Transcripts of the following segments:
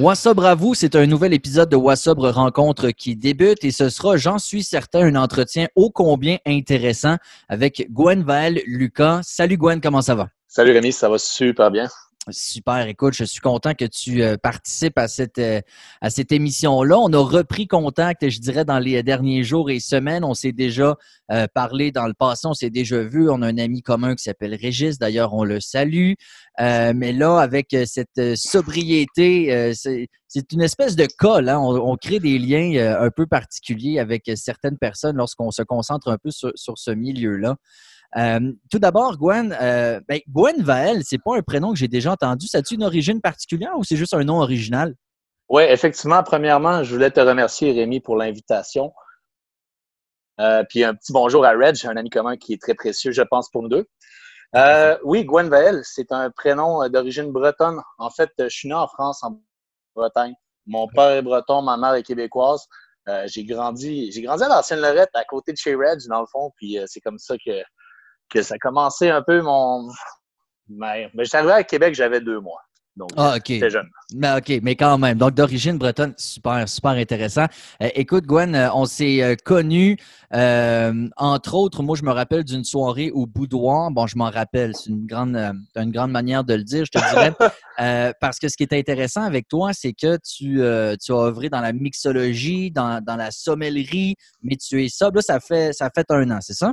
Wassobre à vous, c'est un nouvel épisode de Wassobre Rencontre qui débute et ce sera, j'en suis certain, un entretien ô combien intéressant avec Gwen Vael Lucas. Salut Gwen, comment ça va? Salut Rémi, ça va super bien. Super, écoute, je suis content que tu euh, participes à cette, euh, à cette émission-là. On a repris contact, je dirais, dans les derniers jours et semaines. On s'est déjà euh, parlé dans le passé, on s'est déjà vu. On a un ami commun qui s'appelle Régis, d'ailleurs, on le salue. mais là, avec cette sobriété, c'est une espèce de colle. Hein? On, crée des liens un peu particuliers avec certaines personnes lorsqu'on se concentre un peu sur, sur ce milieu-là. Euh, tout d'abord, Gwen, euh, ben, Gwen Vael, c'est pas un prénom que j'ai déjà entendu. Ça a-tu une origine particulière ou c'est juste un nom original? Oui, effectivement. Premièrement, je voulais te remercier, Rémi, pour l'invitation. Euh, puis un petit bonjour à Reg, un ami commun qui est très précieux, je pense, pour nous deux. oui, Gwen Vael, c'est un prénom d'origine bretonne. En fait, je suis né en France, en Bretagne. Mon père est breton, ma mère est québécoise. j'ai grandi, j'ai grandi à l'ancienne Lorette, à côté de chez Reg, dans le fond. Puis c'est comme ça que que ça commençait un peu mon. Mais, mais j'étais arrivé à Québec, j'avais deux mois. Donc, ah, OK. J'étais jeune. Mais, OK, mais quand même. Donc, d'origine bretonne, super, super intéressant. Euh, écoute, Gwen, euh, on s'est euh, connus, entre autres, moi, je me rappelle d'une soirée au boudoir. Bon, je m'en rappelle, c'est une grande, une grande manière de le dire, je te dirais. parce que ce qui est intéressant avec toi, c'est que tu, tu as œuvré dans la mixologie, dans, dans la sommellerie, mais tu es ça. Là, ça fait, ça fait un an, c'est ça?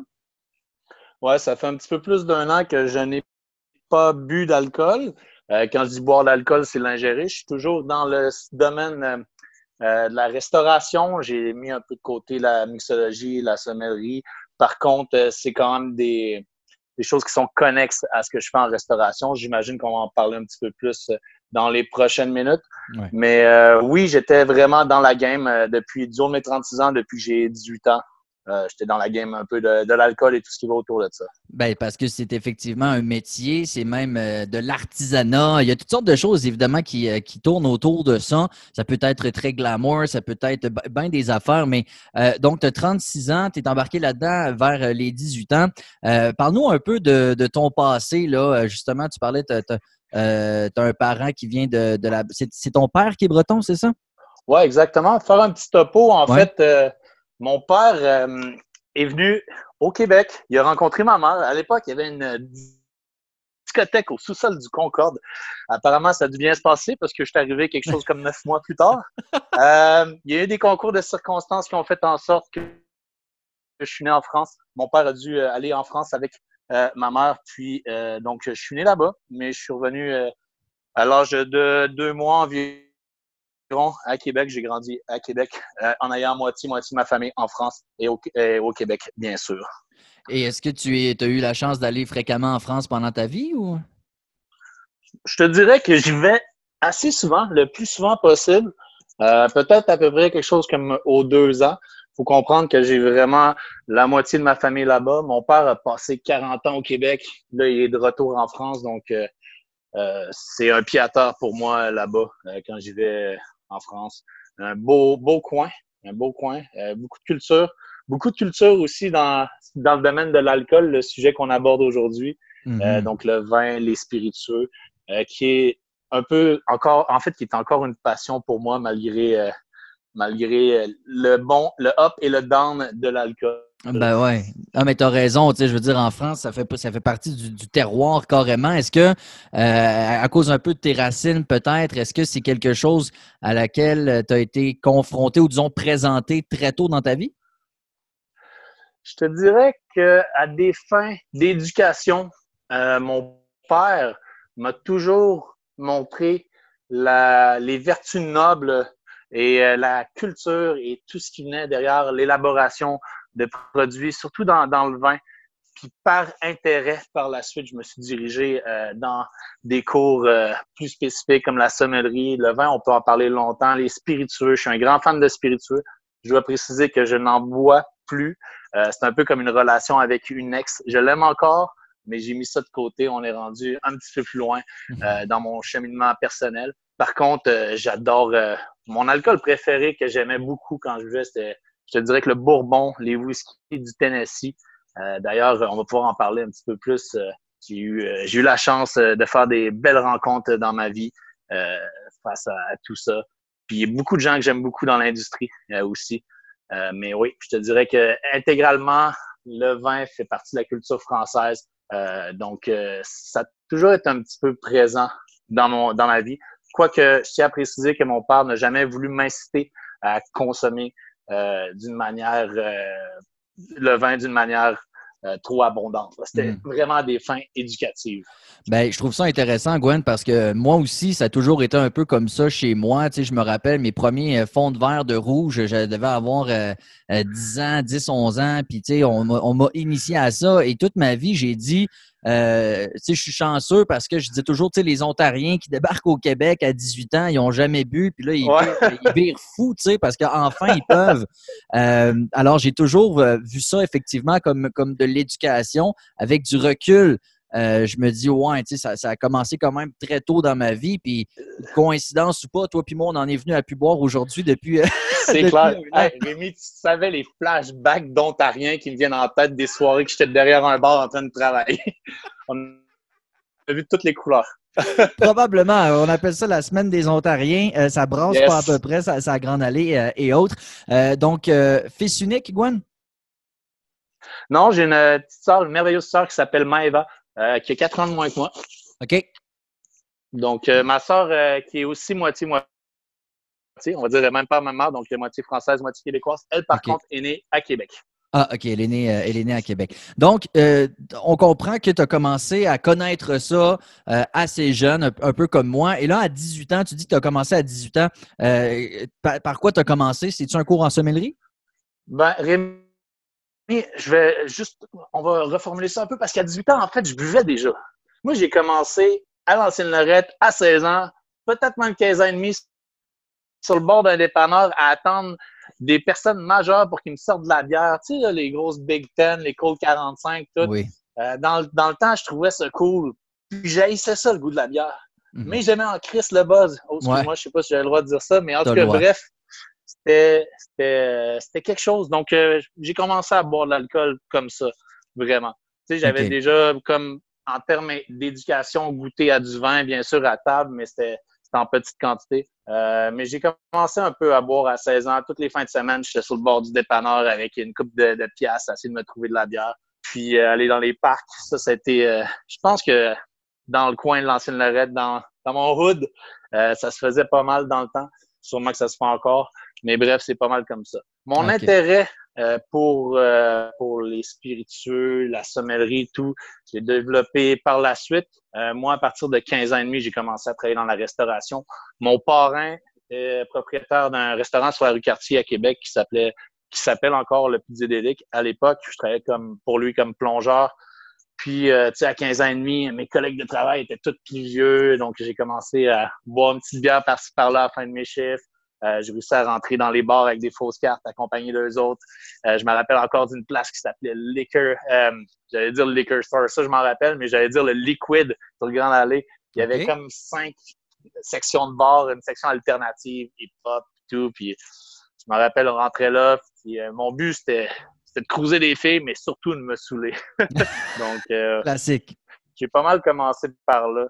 Ouais, ça fait un petit peu plus d'un an que je n'ai pas bu d'alcool. Euh, quand je dis boire d'alcool, c'est l'ingérer. Je suis toujours dans le domaine euh, euh, de la restauration. J'ai mis un peu de côté la mixologie, la sommellerie. Par contre, c'est quand même des, des, choses qui sont connexes à ce que je fais en restauration. J'imagine qu'on va en parler un petit peu plus dans les prochaines minutes. Mais oui, j'étais vraiment dans la game depuis du haut de mes 36 ans, depuis que j'ai 18 ans. Euh, j'étais dans la game un peu de, l'alcool et tout ce qui va autour de ça. Ben, parce que c'est effectivement un métier, c'est même euh, de l'artisanat. Il y a toutes sortes de choses, évidemment, qui, euh, qui, tournent autour de ça. Ça peut être très glamour, ça peut être bien des affaires, mais donc, tu as 36 ans, tu es embarqué là-dedans vers les 18 ans. Parle-nous un peu de, ton passé, là. Justement, tu parlais, tu as, un parent qui vient de, la. C'est ton père qui est breton, c'est ça? Oui, exactement. Faire un petit topo, en fait mon père euh, est venu au Québec. Il a rencontré ma mère. À l'époque, il y avait une discothèque au sous-sol du Concorde. Apparemment, ça a dû bien se passer parce que je suis arrivé quelque chose comme neuf mois plus tard. Euh, il y a eu des concours de circonstances qui ont fait en sorte que je suis né en France. Mon père a dû euh, aller en France avec ma mère. Puis, donc, je suis né là-bas, mais je suis revenu à l'âge de deux mois environ à Québec. J'ai grandi à Québec euh, en ayant moitié-moitié de ma famille en France et au, Québec, bien sûr. Et est-ce que tu as eu la chance d'aller fréquemment en France pendant ta vie ou? Je te dirais que j'y vais assez souvent, le plus souvent possible. Euh, peut-être à peu près quelque chose comme aux deux ans. Il faut comprendre que j'ai vraiment la moitié de ma famille là-bas. Mon père a passé 40 ans au Québec. Là, il est de retour en France. Donc, euh, c'est un pied à terre pour moi là-bas quand j'y vais en France. Un beau, beau coin, un beau coin, euh, beaucoup de culture. Beaucoup de culture aussi dans, dans le domaine de l'alcool, le sujet qu'on aborde aujourd'hui. Euh, donc, le vin, les spiritueux, euh, qui est un peu encore, en fait, qui est encore une passion pour moi malgré, malgré le bon, le up et le down de l'alcool. Ben ouais. Ah, mais tu as raison. Tu je veux dire, en France, ça fait, ça fait partie du, terroir carrément. Est-ce que, euh, à cause un peu de tes racines, peut-être, est-ce que c'est quelque chose à laquelle euh, tu as été confronté ou, disons, présenté très tôt dans ta vie? Je te dirais qu'à des fins d'éducation, euh, mon père m'a toujours montré la, les vertus nobles et la culture et tout ce qui venait derrière l'élaboration de produits, surtout dans, le vin. Puis par intérêt, par la suite, je me suis dirigé euh, dans des cours euh, plus spécifiques comme la sommellerie, le vin, on peut en parler longtemps, les spiritueux. Je suis un grand fan de spiritueux. Je dois préciser que je n'en bois plus. Euh, c'est un peu comme une relation avec une ex. Je l'aime encore, mais j'ai mis ça de côté. On est rendu un petit peu plus loin mhm. dans mon cheminement personnel. Par contre, j'adore mon alcool préféré que j'aimais beaucoup quand je vivais, c'était je te dirais que le Bourbon, les whiskies du Tennessee, euh, d'ailleurs, on va pouvoir en parler un petit peu plus. Euh, j'ai eu, euh, j'ai eu la chance de faire des belles rencontres dans ma vie. face à, tout ça. Puis il y a beaucoup de gens que j'aime beaucoup dans l'industrie aussi. mais oui, je te dirais que intégralement, le vin fait partie de la culture française. donc, ça a toujours été un petit peu présent dans mon dans ma vie. Quoique, je tiens à préciser que mon père n'a jamais voulu m'inciter à consommer d'une manière euh, le vin d'une manière euh, trop abondante. C'était hmm. vraiment des fins éducatives. Ben, je trouve ça intéressant, Gwen, parce que moi aussi, ça a toujours été un peu comme ça chez moi. Tu sais, je me rappelle mes premiers fonds de verre de rouge, je devais avoir 10 ans, 10, 11 ans, puis tu sais, on m'a initié à ça. Et toute ma vie, j'ai dit, euh, je suis chanceux parce que je dis toujours, tu sais, les Ontariens qui débarquent au Québec à 18 ans, ils n'ont jamais bu, puis là, ils, virent, fous, tu sais, parce qu'enfin, ils peuvent. Euh, alors, j'ai toujours euh, vu ça, effectivement, comme, comme de l'éducation avec du recul. Euh, je me dis, ouais, tu sais, ça, a commencé quand même très tôt dans ma vie. Puis, coïncidence ou pas, toi puis moi, on en est venu à pu boire aujourd'hui depuis. C'est clair. Rémi, tu savais les flashbacks d'Ontariens qui me viennent en tête des soirées que j'étais derrière un bar en train de travailler. on a vu toutes les couleurs. Probablement. On appelle ça la semaine des Ontariens. Euh, ça brasse pas à peu près, ça, ça Grande Allée euh, et autres. donc, fils unique, Gwen? Non, j'ai une petite soeur, une merveilleuse soeur qui s'appelle Maeva. Euh, qui a quatre ans de moins que moi. OK. Donc, euh, ma soeur, euh, qui est aussi moitié-moitié, on va dire même pas ma mère, donc moitié française, moitié québécoise, elle, par contre, est née à Québec. Ah, OK, elle est née, elle est née à Québec. Donc, on comprend que tu as commencé à connaître ça assez jeune, un, peu comme moi. Et là, à 18 ans, tu dis que tu as commencé à 18 ans. Par, quoi tu as commencé? C'est-tu un cours en sommellerie? Ben, Rémi, je vais juste, on va reformuler ça un peu parce qu'à 18 ans, en fait, je buvais déjà. Moi, j'ai commencé à l'ancienne Lorette à 16 ans, peut-être même 15 ans et demi, sur le bord d'un dépanneur à attendre des personnes majeures pour qu'ils me sortent de la bière. Tu sais, les grosses Big Ten, les Cold 45, tout. Oui. Euh, dans, le temps, je trouvais ça cool. Puis j'haïssais ça, le goût de la bière. Mhm. Mais j'aimais en Chris le buzz. Oh, moi je sais pas si j'ai le droit de dire ça, mais en tout cas, bref, c'était quelque chose. Donc, euh, j'ai commencé à boire de l'alcool comme ça, vraiment. Tu sais, j'avais déjà, comme en termes d'éducation, goûté à du vin, bien sûr, à table, mais c'était en petite quantité. Euh, mais j'ai commencé un peu à boire à 16 ans. Toutes les fins de semaine, j'étais sur le bord du dépanneur avec une coupe de, de pièces, essayer de me trouver de la bière. Puis euh, aller dans les parcs, ça, c'était... je pense que dans le coin de l'ancienne Lorette, dans, dans mon hood, ça se faisait pas mal dans le temps. Sûrement que ça se fait encore. Mais bref, c'est pas mal comme ça. Mon intérêt euh, pour, euh, pour les spiritueux, la sommellerie, tout, j'ai développé par la suite. Euh, moi, à partir de 15 ans et demi, j'ai commencé à travailler dans la restauration. Mon parrain est propriétaire d'un restaurant sur la rue Cartier à Québec qui s'appelait qui s'appelle encore le Dédélic. À l'époque, je travaillais comme pour lui comme plongeur. Puis, tu sais, à 15 ans et demi, mes collègues de travail étaient tous plus vieux, donc j'ai commencé à boire une petite bière par-ci par-là à la fin de mes chiffres. Euh, j'ai réussi à rentrer dans les bars avec des fausses cartes, accompagné d'eux autres. Euh, je me rappelle encore d'une place qui s'appelait Liquor. Euh, j'allais dire Liquor Store, ça je m'en rappelle, mais j'allais dire le Liquid sur le Grand Allée. Il y avait comme cinq sections de bars, une section alternative, hip-hop, tout. Puis je me rappelle, on rentrait là. Puis, mon but, c'était de cruiser des filles, mais surtout de me saouler. Donc, classique. J'ai pas mal commencé par là.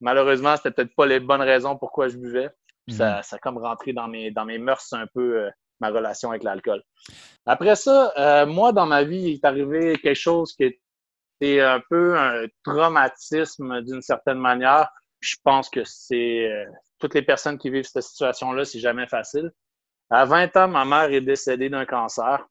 Malheureusement, c'était peut-être pas les bonnes raisons pourquoi je buvais. Ça, mhm. ça a comme rentré dans mes, dans mes mœurs un peu euh, ma relation avec l'alcool. Après ça, euh, moi, dans ma vie, il est arrivé quelque chose qui était un peu un traumatisme d'une certaine manière. Je pense que c'est euh, toutes les personnes qui vivent cette situation-là, c'est jamais facile. À 20 ans, ma mère est décédée d'un cancer.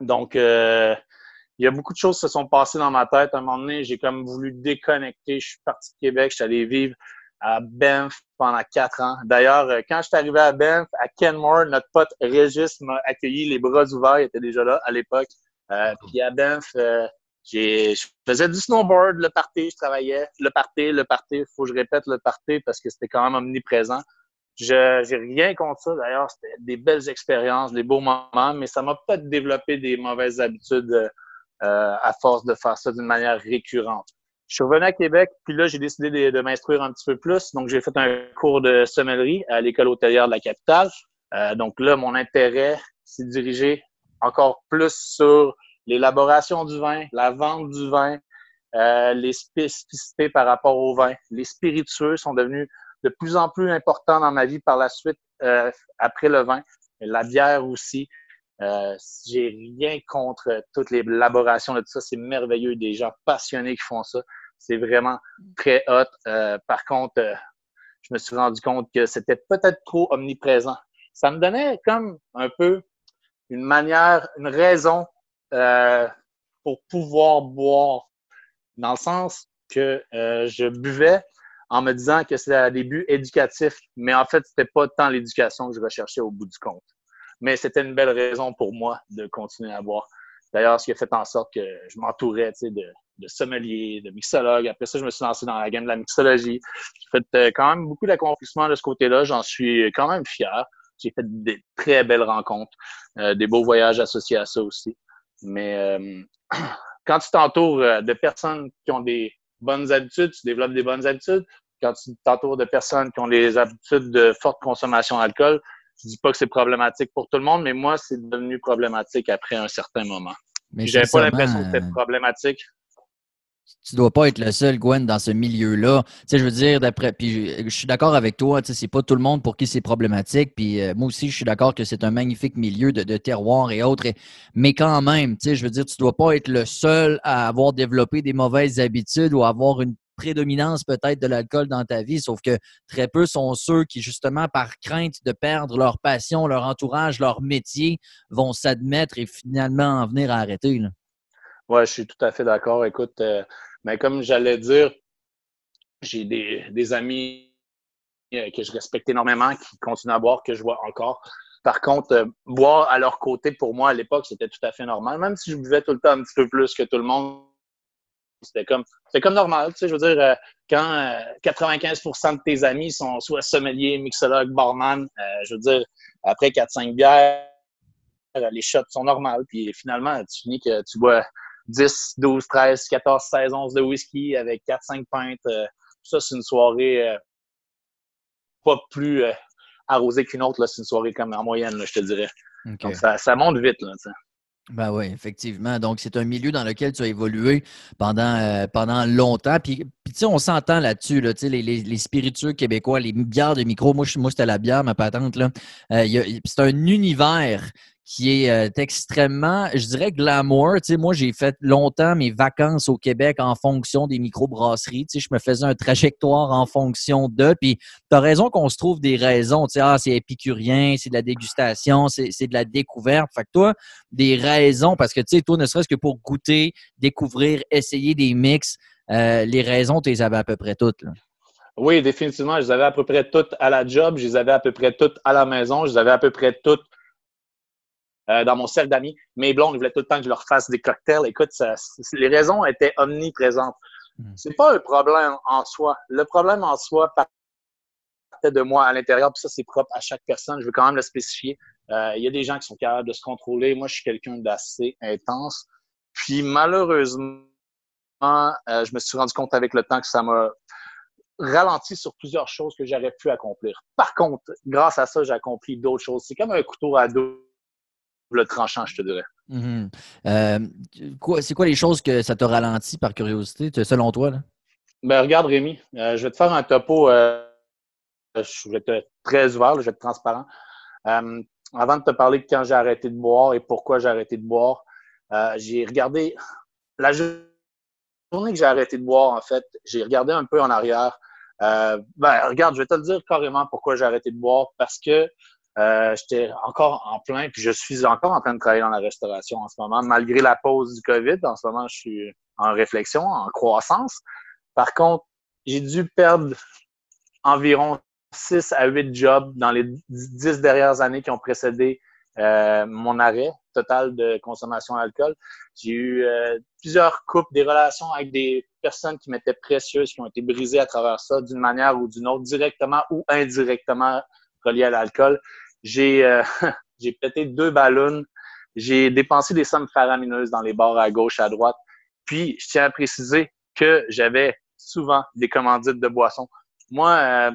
Donc, il y a beaucoup de choses qui se sont passées dans ma tête. À un moment donné, j'ai comme voulu déconnecter. Je suis parti de Québec, je suis allé vivre à Banff pendant quatre ans. D'ailleurs, euh, quand je suis arrivé à Banff, à Kenmore, notre pote Régis m'a accueilli les bras ouverts. Il était déjà là à l'époque. Euh, puis à Banff, euh, je faisais du snowboard, le party, je travaillais. Le party, le party, il faut que je répète le party parce que c'était quand même omniprésent. Je j'ai rien contre ça. D'ailleurs, c'était des belles expériences, des beaux moments, mais ça m'a peut-être développé des mauvaises habitudes euh, à force de faire ça d'une manière récurrente. Je suis revenu à Québec, puis là, j'ai décidé de, m'instruire un petit peu plus. Donc, j'ai fait un cours de sommellerie à l'école hôtelière de la capitale. Euh, donc là, mon intérêt s'est dirigé encore plus sur l'élaboration du vin, la vente du vin, euh, les spécificités par rapport au vin. Les spiritueux sont devenus de plus en plus important dans ma vie par la suite, euh, après le vin. La bière aussi. Euh, j'ai rien contre toute l'élaboration de tout ça. C'est merveilleux. Des gens passionnés qui font ça. C'est vraiment très hot. Euh, par contre, euh, je me suis rendu compte que c'était peut-être trop omniprésent. Ça me donnait comme un peu une manière, une raison euh, pour pouvoir boire, dans le sens que euh, je buvais en me disant que c'était un début éducatif, mais en fait, c'était pas tant l'éducation que je recherchais au bout du compte. Mais c'était une belle raison pour moi de continuer à boire. D'ailleurs, ce qui a fait en sorte que je m'entourais de, de sommeliers, de mixologues. Après ça, je me suis lancé dans la game de la mixologie. J'ai fait euh, quand même beaucoup d'accomplissements de ce côté-là. J'en suis quand même fier. J'ai fait des très belles rencontres, euh, des beaux voyages associés à ça aussi. Mais euh, quand tu t'entoures de personnes qui ont des bonnes habitudes, tu développes des bonnes habitudes. Quand tu t'entoures de personnes qui ont des habitudes de forte consommation d'alcool, je dis pas que c'est problématique pour tout le monde, mais moi, c'est devenu problématique après un certain moment. Mais j'avais pas l'impression que c'était problématique. Tu dois pas être le seul, Gwen, dans ce milieu-là. Tu sais, je veux dire, d'après, puis je, suis d'accord avec toi, tu sais, c'est pas tout le monde pour qui c'est problématique. Puis euh, moi aussi, je suis d'accord que c'est un magnifique milieu de, de terroir et autres. mais quand même, tu sais, je veux dire, tu dois pas être le seul à avoir développé des mauvaises habitudes ou avoir une prédominance peut-être de l'alcool dans ta vie, sauf que très peu sont ceux qui, justement, par crainte de perdre leur passion, leur entourage, leur métier, vont s'admettre et finalement en venir à arrêter. Oui, je suis tout à fait d'accord. Écoute, euh, mais comme j'allais dire, j'ai des, amis euh, que je respecte énormément qui continuent à boire, que je vois encore. Par contre, euh, boire à leur côté, pour moi, à l'époque, c'était tout à fait normal. Même si je buvais tout le temps un petit peu plus que tout le monde, c'était comme, comme normal, tu sais, je veux dire, euh, quand 95% euh, de tes amis sont soit sommeliers, mixologues, barman, euh, je veux dire, après 4-5 bières, les shots sont normales, puis finalement, tu finis que tu bois 10, 12, 13, 14, 16 11 de whisky avec 4-5 pintes. ça, c'est une soirée pas plus arrosée qu'une autre, c'est une soirée comme en moyenne, je te dirais. Donc, ça, ça monte vite, là, tu sais. Ben oui, effectivement. Donc, c'est un milieu dans lequel tu as évolué pendant, euh, pendant longtemps. Puis, tu sais, on s'entend là-dessus, là, les, les, les, spiritueux québécois, les bières de micro. Moi, moi la bière, ma patente. Là. Euh, c'est un univers qui est euh, extrêmement, je dirais, glamour. Tu sais, moi, j'ai fait longtemps mes vacances au Québec en fonction des microbrasseries. Tu sais, je me faisais un trajectoire en fonction d'eux. Puis, tu as raison qu'on se trouve des raisons. Tu sais, ah, c'est épicurien, c'est de la dégustation, c'est de la découverte. Fait que toi, des raisons, parce que, tu sais, toi, ne serait-ce que pour goûter, découvrir, essayer des mix, euh, les raisons, tu les avais à peu près toutes. Oui, définitivement. Je les avais à peu près toutes à la job, je les avais à peu près toutes à la maison, je les avais à peu près toutes euh, dans mon cercle d'amis. Mes blondes voulaient tout le temps que je leur fasse des cocktails. Écoute, ça, les raisons étaient omniprésentes. Hmm. C'est pas un problème en soi. Le problème en soi partait de moi à l'intérieur, puis ça, c'est propre à chaque personne. Je veux quand même le spécifier. Euh, il y a des gens qui sont capables de se contrôler. Moi, je suis quelqu'un d'assez intense. Puis malheureusement, euh, je me suis rendu compte avec le temps que ça m'a ralenti sur plusieurs choses que j'aurais pu accomplir. Par contre, grâce à ça, j'ai accompli d'autres choses. C'est comme un couteau à dos le tranchant, je te dirais. Mm-hmm. Euh, c'est quoi les choses que ça t'a ralenti par curiosité, selon toi? Là? Ben, regarde, Rémi, euh, je vais te faire un topo. Euh, je vais être très ouvert, je vais être transparent. avant de te parler de quand j'ai arrêté de boire et pourquoi j'ai arrêté de boire, j'ai regardé la journée que j'ai arrêté de boire, en fait, j'ai regardé un peu en arrière. ben, regarde, je vais te le dire carrément pourquoi j'ai arrêté de boire. Parce que euh, j'étais encore en plein, puis je suis encore en train de travailler dans la restauration en ce moment, malgré la pause du COVID. En ce moment, je suis en réflexion, en croissance. Par contre, j'ai dû perdre environ 6 à 8 jobs dans les 10 dernières années qui ont précédé euh, mon arrêt total de consommation d'alcool. J'ai eu euh, plusieurs couples, des relations avec des personnes qui m'étaient précieuses, qui ont été brisées à travers ça d'une manière ou d'une autre, directement ou indirectement reliées à l'alcool. J'ai euh, pété deux ballons. J'ai dépensé des sommes faramineuses dans les bars à gauche, à droite. Puis, je tiens à préciser que j'avais souvent des commandites de boissons. Moi, euh,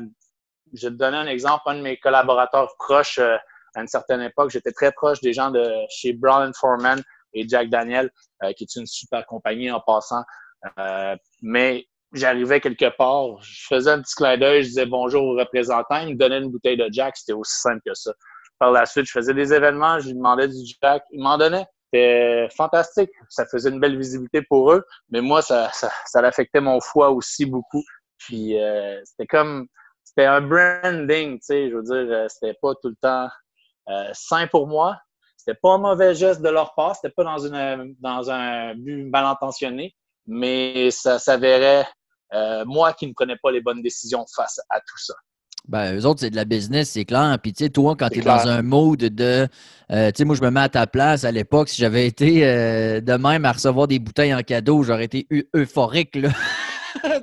je vais te donner un exemple. Un de mes collaborateurs proches, euh, à une certaine époque, j'étais très proche des gens de chez Brown Foreman et Jack Daniel, qui est une super compagnie en passant. mais j'arrivais quelque part, je faisais un petit clin d'œil, je disais bonjour au représentant, il me donnait une bouteille de Jack, c'était aussi simple que ça. Par la suite, je faisais des événements, je lui demandais du Jack, il m'en donnait. C'était fantastique. Ça faisait une belle visibilité pour eux, mais moi, ça, ça, ça affectait mon foie aussi beaucoup. Puis euh, c'était comme, c'était un branding, tu sais, je veux dire, euh, c'était pas tout le temps euh, sain pour moi. C'était pas un mauvais geste de leur part, c'était pas dans, une, dans un but mal intentionné, mais ça s'avérait euh, moi qui ne prenais pas les bonnes décisions face à tout ça. Ben, eux autres, c'est de la business, c'est clair. Puis, tu sais, toi, quand tu es dans un mode de. Euh, tu sais, moi, je me mets à ta place à l'époque. Si j'avais été euh, de même à recevoir des bouteilles en cadeau, j'aurais été euphorique, là.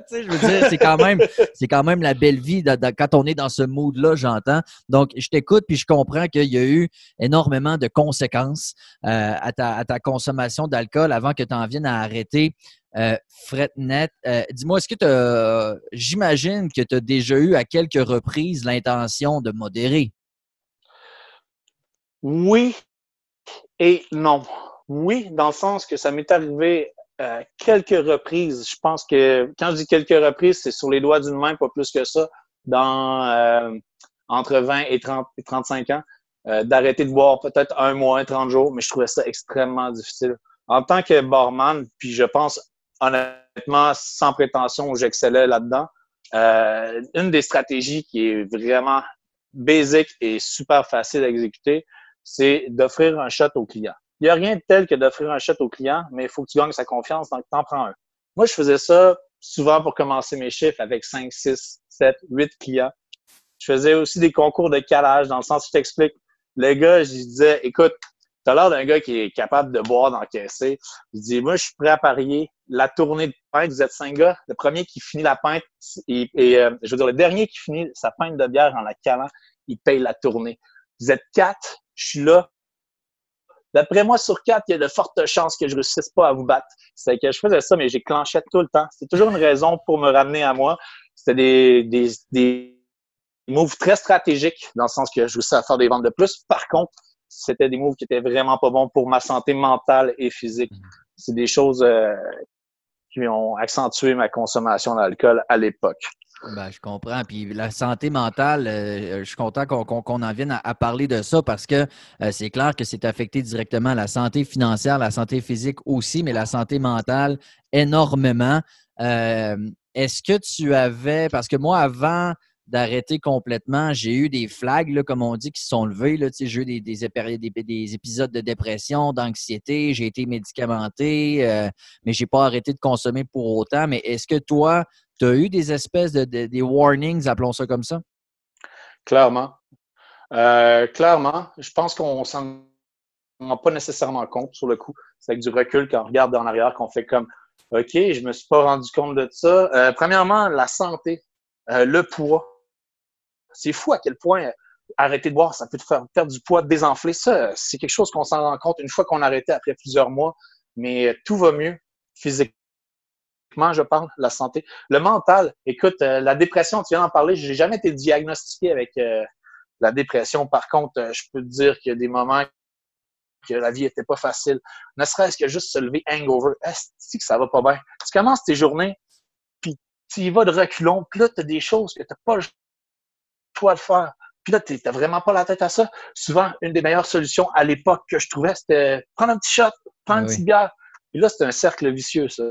c'est quand même, c'est quand même la belle vie quand on est dans ce mood-là, j'entends. Donc, je t'écoute puis je comprends qu'il y a eu énormément de conséquences euh, à, ta, consommation d'alcool avant que tu en viennes à arrêter. Euh, Fretnet, euh, dis-moi, est-ce que tu j'imagine que tu as déjà eu à quelques reprises l'intention de modérer? Oui et non. Oui, dans le sens que ça m'est arrivé euh, quelques reprises. Je pense que quand je dis quelques reprises, c'est sur les doigts d'une main, pas plus que ça, dans euh, entre 20 et 30 et 35 ans, euh, d'arrêter de boire peut-être un mois, 30 jours, mais je trouvais ça extrêmement difficile. En tant que barman, puis je pense honnêtement, sans prétention, j'excellais là-dedans, une des stratégies qui est vraiment basique et super facile à exécuter, c'est d'offrir un shot au client. Il n'y a rien de tel que d'offrir un shot au client, mais il faut que tu gagnes sa confiance, donc t'en prends un. Moi, je faisais ça souvent pour commencer mes chiffres avec 5, 6, 7, 8 clients. Je faisais aussi des concours de calage, dans le sens où je t'explique. Le gars, je disais, écoute, tu as l'air d'un gars qui est capable de boire, d'encaisser. Je dis, moi, je suis prêt à parier la tournée de pinte. Vous êtes cinq gars. Le premier qui finit la pinte, et, euh, je veux dire, le dernier qui finit sa pinte de bière en la calant, il paye la tournée. Vous êtes quatre, je suis là, D'après moi, sur quatre, il y a de fortes chances que je ne réussisse pas à vous battre. C'est que je faisais ça, mais j'ai clenché tout le temps. C'était toujours une raison pour me ramener à moi. C'était des, des, des moves très stratégiques, dans le sens que je réussissais à faire des ventes de plus. Par contre, c'était des moves qui étaient vraiment pas bons pour ma santé mentale et physique. C'est des choses euh, qui ont accentué ma consommation d'alcool à l'époque. Ben, je comprends. Puis la santé mentale, euh, je suis content qu'on en vienne à, parler de ça parce que euh, c'est clair que c'est affecté directement la santé financière, la santé physique aussi, mais la santé mentale énormément. Euh, est-ce que tu avais, parce que moi, avant d'arrêter complètement, j'ai eu des flags, comme on dit, qui se sont levés. J'ai eu des, des, épisodes de dépression, d'anxiété, j'ai été médicamenté, mais je n'ai pas arrêté de consommer pour autant. Mais est-ce que toi, tu as eu des espèces de, des warnings, appelons ça comme ça? Clairement. Euh, clairement, je pense qu'on s'en rend pas nécessairement compte sur le coup. C'est avec du recul quand on regarde en arrière qu'on fait comme OK, je me suis pas rendu compte de ça. Euh, premièrement, la santé, euh, le poids. C'est fou à quel point arrêter de boire, ça peut te faire perdre du poids, désenfler. Ça, c'est quelque chose qu'on s'en rend compte une fois qu'on a arrêté après plusieurs mois. Mais tout va mieux physiquement je parle, la santé. Le mental, écoute, euh, la dépression, tu viens d'en parler, j'ai jamais été diagnostiqué avec euh, la dépression. Par contre, euh, je peux te dire qu'il y a des moments que la vie était pas facile. Ne serait-ce que juste se lever hangover. Est-ce que ça va pas bien? Tu commences tes journées, puis tu y vas de reculons, puis là, tu as des choses que tu n'as pas choix de faire. Puis là, tu n'as vraiment pas la tête à ça. Souvent, une des meilleures solutions à l'époque que je trouvais, c'était prendre un petit shot, prendre une petite bière. Puis là, c'est un cercle vicieux, ça.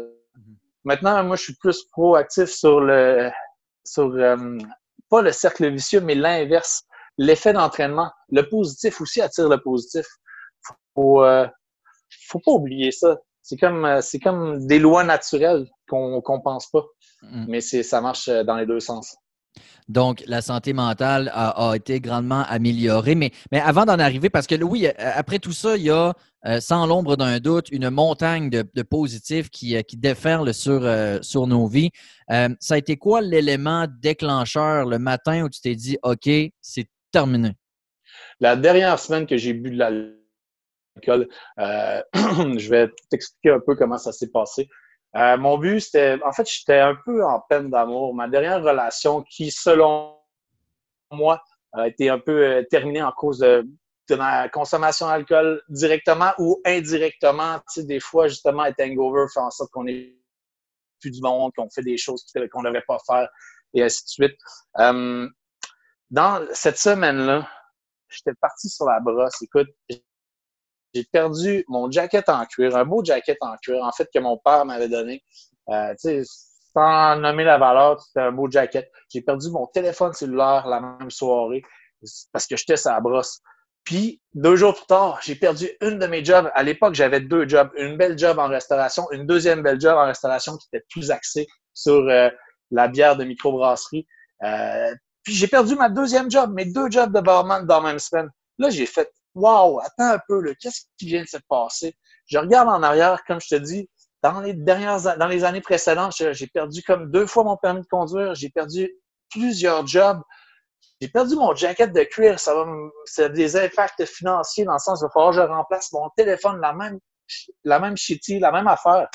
Maintenant, moi, je suis plus proactif sur le, sur, euh, pas le cercle vicieux, mais l'inverse. L'effet d'entraînement. Le positif aussi attire le positif. Faut, euh, faut pas oublier ça. C'est comme, euh, c'est comme des lois naturelles qu'on qu'on pense pas. Mm. Mais c'est, ça marche dans les deux sens. Donc, la santé mentale a, été grandement améliorée. Mais, avant d'en arriver, parce que oui, après tout ça, il y a, euh, sans l'ombre d'un doute, une montagne de, positifs qui, euh, qui déferle sur, euh, sur nos vies. ça a été quoi l'élément déclencheur le matin où tu t'es dit, OK, c'est terminé? La dernière semaine que j'ai bu de l'alcool, je vais t'expliquer un peu comment ça s'est passé. Euh, mon but, c'était, en fait, j'étais un peu en peine d'amour. Ma dernière relation, qui, selon moi, a été un peu euh, terminée en cause de, ma consommation d'alcool directement ou indirectement. Tu sais, des fois, justement, être hangover fait en sorte qu'on est plus du monde, qu'on fait des choses qu'on ne devrait pas faire, et ainsi de suite. Euh, dans cette semaine-là, j'étais parti sur la brosse. Écoute, j'ai perdu mon jacket en cuir, un beau jacket en cuir, en fait, que mon père m'avait donné. Euh, sans nommer la valeur, c'était un beau jacket. J'ai perdu mon téléphone cellulaire la même soirée parce que j'étais la brosse. Puis, deux jours plus tard, j'ai perdu une de mes jobs. À l'époque, j'avais deux jobs. Une belle job en restauration, une deuxième belle job en restauration qui était plus axée sur euh, la bière de microbrasserie. Euh, puis, j'ai perdu ma deuxième job, mes deux jobs de barman dans la même semaine. Là, j'ai fait, wow, attends un peu, qu'est-ce qui vient de se passer? Je regarde en arrière, comme je te dis, dans les dernières, dans les années précédentes, j'ai perdu comme deux fois mon permis de conduire, j'ai perdu plusieurs jobs. J'ai perdu mon jacket de cuir, ça va c'est des impacts financiers dans le sens, il va falloir que je remplace mon téléphone, la même, la même shitty, la même affaire.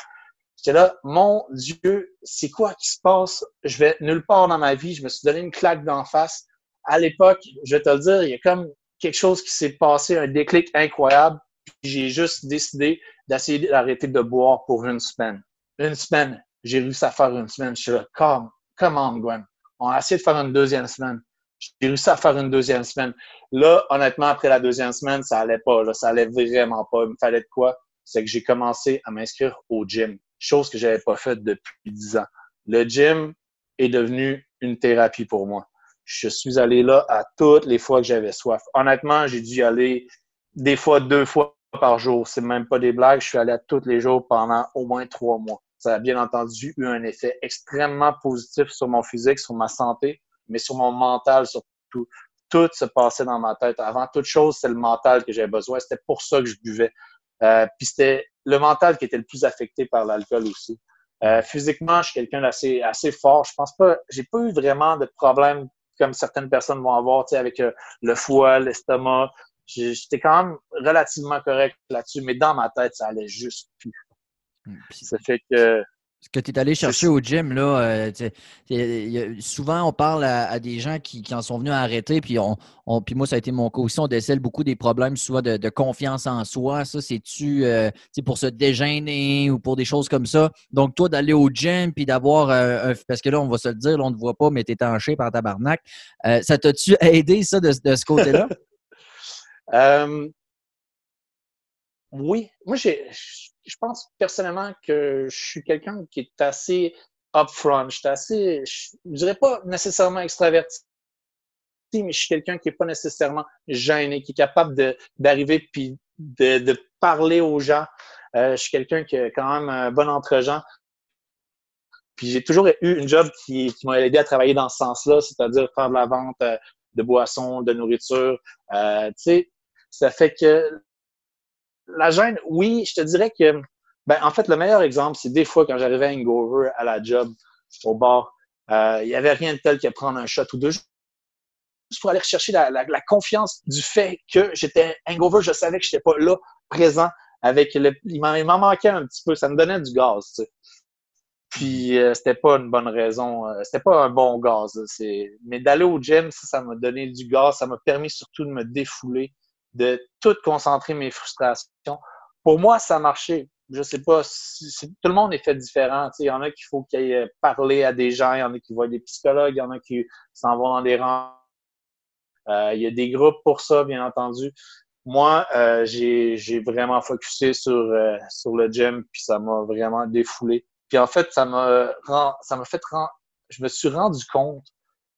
J'étais là, mon Dieu, c'est quoi qui se passe? Je vais nulle part dans ma vie. Je me suis donné une claque d'en face. À l'époque, je vais te le dire, il y a comme quelque chose qui s'est passé, un déclic incroyable. J'ai juste décidé d'essayer d'arrêter de boire pour une semaine. Une semaine. J'ai réussi à faire une semaine. Je suis là, come, come on, Gwen. On a essayé de faire une deuxième semaine. J'ai réussi à faire une deuxième semaine. Là, honnêtement, après la deuxième semaine, ça allait pas. Ça allait vraiment pas. Il me fallait de quoi? C'est que j'ai commencé à m'inscrire au gym, chose que j'avais pas faite depuis dix ans. Le gym est devenu une thérapie pour moi. Je suis allé là à toutes les fois que j'avais soif. Honnêtement, j'ai dû y aller des fois deux fois par jour. C'est même pas des blagues. Je suis allé à tous les jours pendant au moins trois mois. Ça a bien entendu eu un effet extrêmement positif sur mon physique, sur ma santé, mais sur mon mental surtout. Tout se passait dans ma tête. Avant toute chose, c'est le mental que j'avais besoin. C'était pour ça que je buvais. Euh, puis c'était le mental qui était le plus affecté par l'alcool aussi. Euh, physiquement, je suis quelqu'un d'assez assez fort. Je pense pas, j'ai pas eu vraiment de problème comme certaines personnes vont avoir, tu sais, avec euh, le foie, l'estomac. J'étais quand même relativement correct là-dessus, mais dans ma tête, ça allait juste plus. Mmh, ça fait que ce que tu es allé chercher au gym, là, euh, souvent on parle à, des gens qui, en sont venus à arrêter, puis, on, puis moi, ça a été mon cas aussi, on décèle beaucoup des problèmes, souvent de, confiance en soi. Ça, c'est-tu euh, pour se dégainer ou pour des choses comme ça? Donc, toi, d'aller au gym, puis d'avoir, euh, parce que là, on va se le dire, on ne te voit pas, mais tu es tanché par tabarnak. ça t'a-tu aidé, ça, de, de ce côté-là? oui. Moi, j'ai je pense personnellement que je suis quelqu'un qui est assez upfront. Je suis assez, je, dirais pas nécessairement extraverti, mais je suis quelqu'un qui est pas nécessairement gêné, qui est capable d'arriver puis de, de, parler aux gens. Euh, je suis quelqu'un qui a quand même un bon entre-gens. Puis j'ai toujours eu une job qui, qui m'a aidé à travailler dans ce sens-là, c'est-à-dire faire de la vente euh, de boissons, de nourriture. Euh, tu sais, ça fait que la gêne, oui, je te dirais que, ben, en fait, le meilleur exemple, c'est des fois quand j'arrivais à hangover à la job, au bar, euh, il n'y avait rien de tel que prendre un shot ou deux juste pour aller rechercher la, confiance du fait que j'étais hangover, je savais que je n'étais pas là, présent, avec il m'en manquait un petit peu, ça me donnait du gaz. Puis euh, c'était pas une bonne raison, euh, c'était pas un bon gaz. Mais d'aller au gym, ça, ça m'a donné du gaz, ça m'a permis surtout de me défouler, de tout concentrer mes frustrations. Pour moi, ça a marché. Je sais pas, tout le monde est fait différent. Il y en a qui faut qu'ils aillent parler à des gens, il y en a qui voient des psychologues, il y en a qui s'en vont dans des rangs. Euh, il y a des groupes pour ça, bien entendu. Moi, euh, j'ai vraiment focusé sur, euh, sur le gym, puis ça m'a vraiment défoulé. Puis en fait, ça m'a ça m'a fait je me suis rendu compte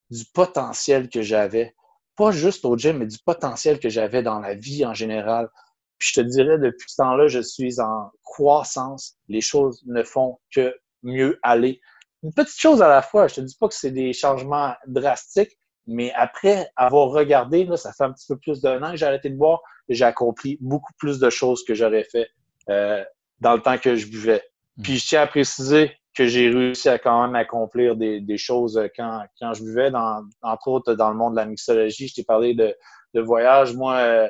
du potentiel que j'avais pas juste au gym, mais du potentiel que j'avais dans la vie en général. Puis je te dirais, depuis ce temps-là, je suis en croissance. Les choses ne font que mieux aller. Une petite chose à la fois. Je te dis pas que c'est des changements drastiques, mais après avoir regardé, là, ça fait un petit peu plus d'un an que j'ai arrêté de boire, j'ai accompli beaucoup plus de choses que j'aurais fait euh, dans le temps que je buvais. Mmh. Puis je tiens à préciser que j'ai réussi à quand même accomplir des, des choses quand, quand je vivais, dans, entre autres dans le monde de la mixologie. Je t'ai parlé de, de voyage. Moi, euh,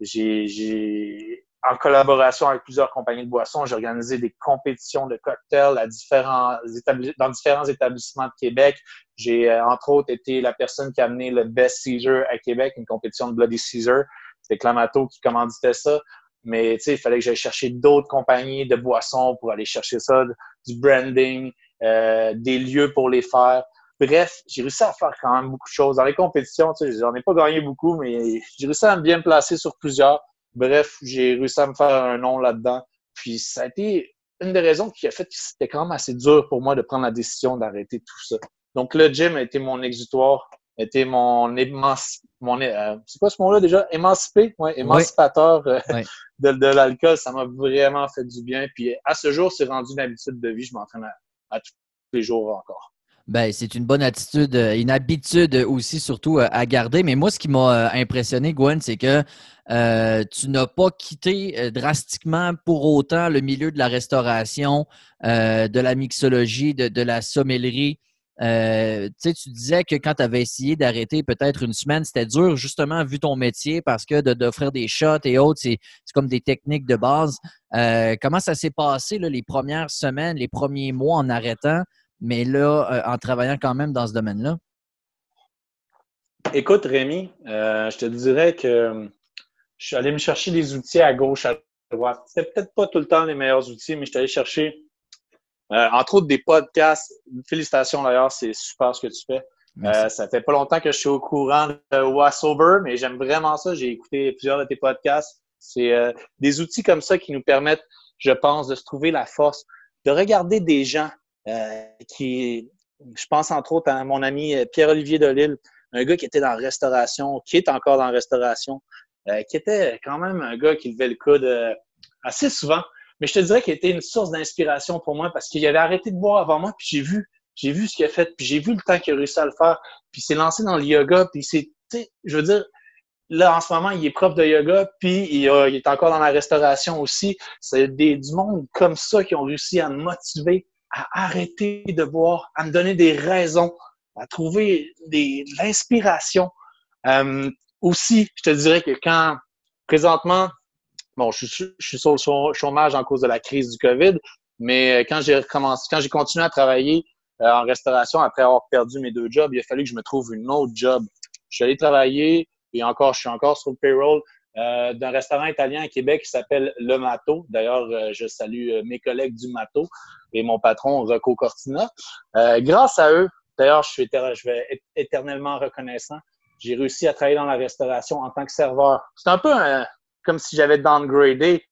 j'ai, en collaboration avec plusieurs compagnies de boissons, j'ai organisé des compétitions de cocktails à différents dans différents établissements de Québec. J'ai, euh, entre autres, été la personne qui a amené le Best Caesar à Québec, une compétition de Bloody Caesar. C'était Clamato qui commanditait ça. Mais il fallait que j'aille chercher d'autres compagnies de boissons pour aller chercher ça, du branding. des lieux pour les faire. Bref, j'ai réussi à faire quand même beaucoup de choses. Dans les compétitions, tu sais, j'en ai pas gagné beaucoup, mais j'ai réussi à me bien placer sur plusieurs. Bref, j'ai réussi à me faire un nom là-dedans. Puis ça a été une des raisons qui a fait que c'était quand même assez dur pour moi de prendre la décision d'arrêter tout ça. Donc le gym a été mon exutoire, été mon mon euh, c'est quoi ce mot-là déjà? Émancipé, ouais, émancipateur euh, de, de l'alcool. Ça m'a vraiment fait du bien. Puis à ce jour, c'est rendu une habitude de vie. Je m'entraîne à tous les jours encore. Ben, c'est une bonne attitude, euh, une habitude aussi surtout à garder. Mais moi, ce qui m'a impressionné, Gwen, c'est que tu n'as pas quitté drastiquement pour autant le milieu de la restauration, de la mixologie, de, la sommellerie. Tu disais que quand tu avais essayé d'arrêter peut-être une semaine, c'était dur justement vu ton métier parce que d'offrir des shots et autres, c'est comme des techniques de base. comment ça s'est passé les premières semaines, les premiers mois en arrêtant? mais là, euh, en travaillant quand même dans ce domaine-là? Écoute, Rémi, euh, je te dirais que je suis allé me chercher des outils à gauche, à droite. C'était peut-être pas tout le temps les meilleurs outils, mais je suis allé chercher, euh, entre autres, des podcasts. Félicitations d'ailleurs, c'est super ce que tu fais. ça fait pas longtemps que je suis au courant de Wassover, mais j'aime vraiment ça. J'ai écouté plusieurs de tes podcasts. C'est des outils comme ça qui nous permettent, je pense, de se trouver la force, de regarder des gens euh, qui, je pense entre autres à mon ami euh, Pierre-Olivier Delille, un gars qui était dans la restauration, qui est encore dans la restauration, euh, qui était quand même un gars qui levait le coude assez souvent. Mais je te dirais qu'il était une source d'inspiration pour moi parce qu'il avait arrêté de boire avant moi, puis j'ai vu, j'ai vu ce qu'il a fait, puis j'ai vu le temps qu'il a réussi à le faire, puis il s'est lancé dans le yoga, puis c'est, je veux dire, là, en ce moment, il est prof de yoga, puis il, est encore dans la restauration aussi. C'est des, du monde comme ça qui ont réussi à me motiver à arrêter de boire, à me donner des raisons, à trouver des, de l'inspiration. Euh, aussi, je te dirais que quand, présentement, bon, je, suis sur le chômage en cause de la crise du COVID, mais quand j'ai recommencé, quand j'ai continué à travailler euh, en restauration après avoir perdu mes deux jobs, il a fallu que je me trouve une autre job. Je suis allé travailler et encore, je suis encore sur le payroll euh, d'un restaurant italien à Québec qui s'appelle Le Mato. D'ailleurs, euh, je salue euh, mes collègues du Mato et mon patron Rocco Cortina. grâce à eux, d'ailleurs, je, suis je vais être éternellement reconnaissant. J'ai réussi à travailler dans la restauration en tant que serveur. C'est un peu comme si j'avais downgradé.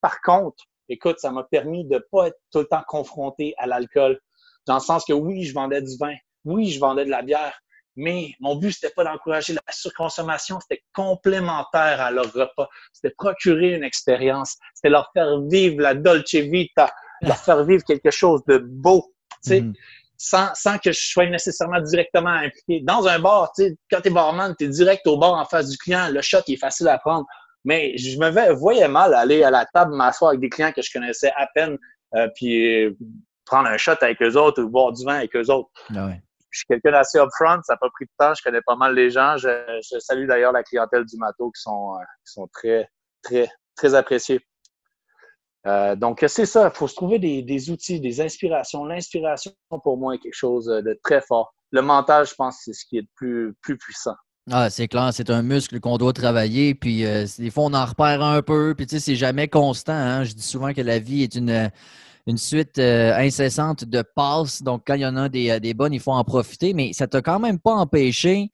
Par contre, écoute, ça m'a permis de pas être tout le temps confronté à l'alcool. Dans le sens que oui, je vendais du vin, oui, je vendais de la bière, mais mon but, c'était pas d'encourager la surconsommation, c'était complémentaire à leur repas. C'était procurer une expérience. C'était leur faire vivre la Dolce Vita, leur faire vivre quelque chose de beau, tu sais, mm-hmm. sans, sans que je sois nécessairement directement impliqué. Dans un bar, tu sais, quand t'es barman, t'es direct au bar en face du client, le shot, il est facile à prendre. Mais je me voyais mal aller à la table, m'asseoir avec des clients que je connaissais à peine, euh, puis prendre un shot avec eux autres ou boire du vin avec eux autres. Ah ouais je suis quelqu'un d'assez upfront, ça n'a pas pris de temps, je connais pas mal les gens. Je, salue d'ailleurs la clientèle du Mato qui sont, euh, qui sont très, très, très appréciés. Euh, donc, c'est ça, il faut se trouver des, des outils, des inspirations. L'inspiration, pour moi, est quelque chose de très fort. Le mental, je pense, c'est ce qui est le plus, plus puissant. Ah, c'est clair, c'est un muscle qu'on doit travailler. Puis euh, des fois, on en repère un peu. Puis tu sais, c'est jamais constant. Hein. Je dis souvent que la vie est une, une suite euh, incessante de passes. Donc, quand il y en a des, euh, des bonnes, il faut en profiter. Mais ça t'a quand même pas empêché,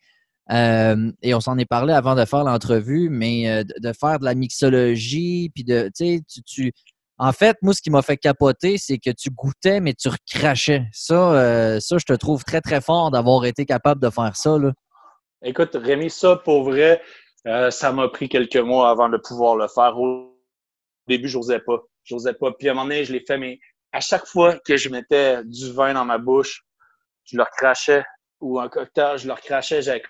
euh, et on s'en est parlé avant de faire l'entrevue, mais de, faire de la mixologie, puis de, tu sais, tu, En fait, moi, ce qui m'a fait capoter, c'est que tu goûtais, mais tu recrachais. Ça, ça, je te trouve très, très fort d'avoir été capable de faire ça. Là. Écoute, Rémi, ça, pour vrai, ça m'a pris quelques mois avant de pouvoir le faire. Au début, je n'osais pas j'osais pas. Puis à un moment donné, je l'ai fait, mais à chaque fois que je mettais du vin dans ma bouche, je leur crachais, ou un cocktail, je leur crachais, j'avais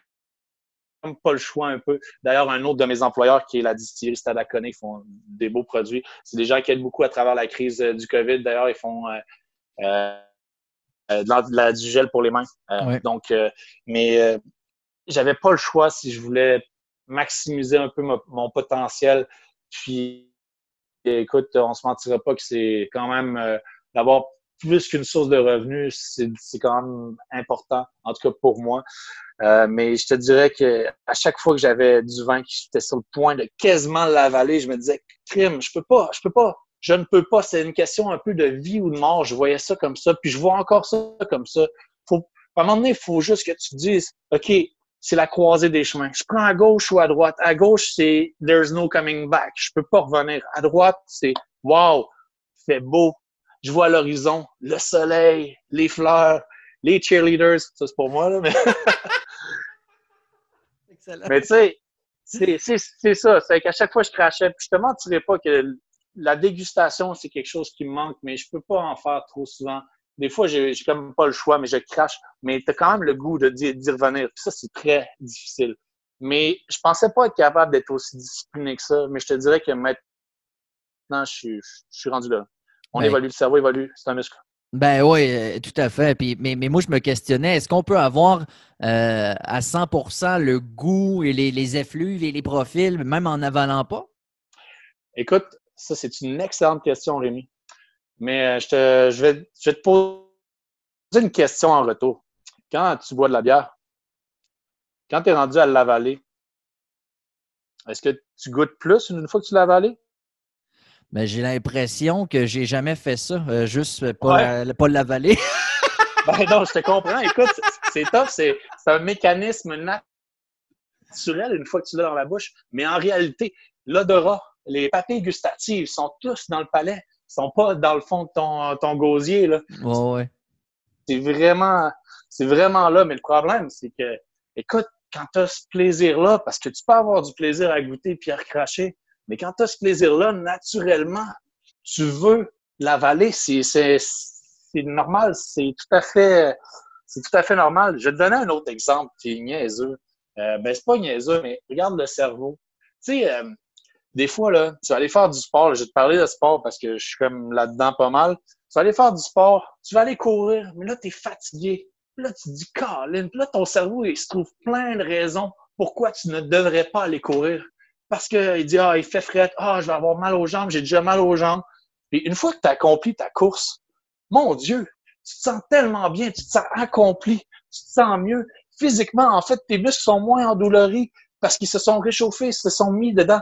comme pas le choix un peu. D'ailleurs, un autre de mes employeurs qui est la distillerie Stadacone, ils font des beaux produits. C'est des gens qui aident beaucoup à travers la crise euh, du COVID. D'ailleurs, ils font euh, euh, de la, du gel pour les mains. Donc, mais j'avais pas le choix si je voulais maximiser un peu mon potentiel. Puis écoute, on se mentira pas que c'est quand même euh, d'avoir plus qu'une source de revenus, c'est quand même important, en tout cas pour moi. Euh, mais je te dirais que à chaque fois que j'avais du vin qui était sur le point de quasiment l'avaler, je me disais, crime, je peux pas, je peux pas, Je ne peux pas. C'est une question un peu de vie ou de mort. Je voyais ça comme ça, puis je vois encore ça comme ça. Faut, à un moment donné, il faut juste que tu dises, OK, c'est la croisée des chemins. Je prends à gauche ou à droite? À gauche, c'est there's no coming back. Je peux pas revenir. À droite, c'est wow, fait beau. Je vois l'horizon, le soleil, les fleurs, les cheerleaders. Ça, c'est pour moi, là, mais. Excellent. Mais tu sais, c'est ça. C'est qu'à chaque fois, je crachais. Puis je te mentirais pas que la dégustation, c'est quelque chose qui me manque, mais je peux pas en faire trop souvent. Des fois, j'ai comme pas le choix, mais je crache. Mais tu as quand même le goût de d'y revenir. Puis ça, c'est très difficile. Mais je pensais pas être capable d'être aussi discipliné que ça. Mais je te dirais que maintenant, je suis, je suis rendu là. On évolue, le cerveau évolue, c'est un muscle. Ben oui, euh, tout à fait. Puis, mais, mais moi, je me questionnais, est-ce qu'on peut avoir euh, à 100% le goût et les, les effluves et les profils, même en avalant pas? Écoute, ça, c'est une excellente question, Rémi. Mais euh, je, te, je, vais, je vais te poser une question en retour. Quand tu bois de la bière, quand tu es rendu à l'avaler, est-ce que tu goûtes plus une fois que tu l'as avalé? Ben, j'ai l'impression que j'ai jamais fait ça, euh, juste pas, pas l'avaler. ben non, je te comprends. Écoute, c'est top, c'est un mécanisme naturel une fois que tu l'as dans la bouche. Mais en réalité, l'odorat, les papilles gustatives sont tous dans le palais sont pas dans le fond de ton, ton gosier. Là. ouais. C'est vraiment, c'est vraiment là. Mais le problème, c'est que, écoute, quand tu as ce plaisir-là, parce que tu peux avoir du plaisir à goûter puis à recracher, mais quand tu as ce plaisir-là, naturellement, tu veux l'avaler. C'est, c'est, c'est normal. C'est tout à fait, c'est tout à fait normal. Je vais te donner un autre exemple qui est niaiseux. Euh, ben, c'est pas niaiseux, mais regarde le cerveau. Tu sais, euh, des fois, là, tu vas aller faire du sport. je vais te parler de sport parce que je suis comme là-dedans pas mal. Tu vas aller faire du sport, tu vas aller courir, mais là, tu es fatigué. là, tu te dis, Colin, là, ton cerveau, il se trouve plein de raisons pourquoi tu ne devrais pas aller courir. Parce qu'il dit, ah, il fait fret, ah, je vais avoir mal aux jambes, j'ai déjà mal aux jambes. Puis une fois que tu as accompli ta course, mon Dieu, tu te sens tellement bien, tu te sens accompli, tu te sens mieux. Physiquement, en fait, tes muscles sont moins endoloris parce qu'ils se sont réchauffés, ils se sont mis dedans.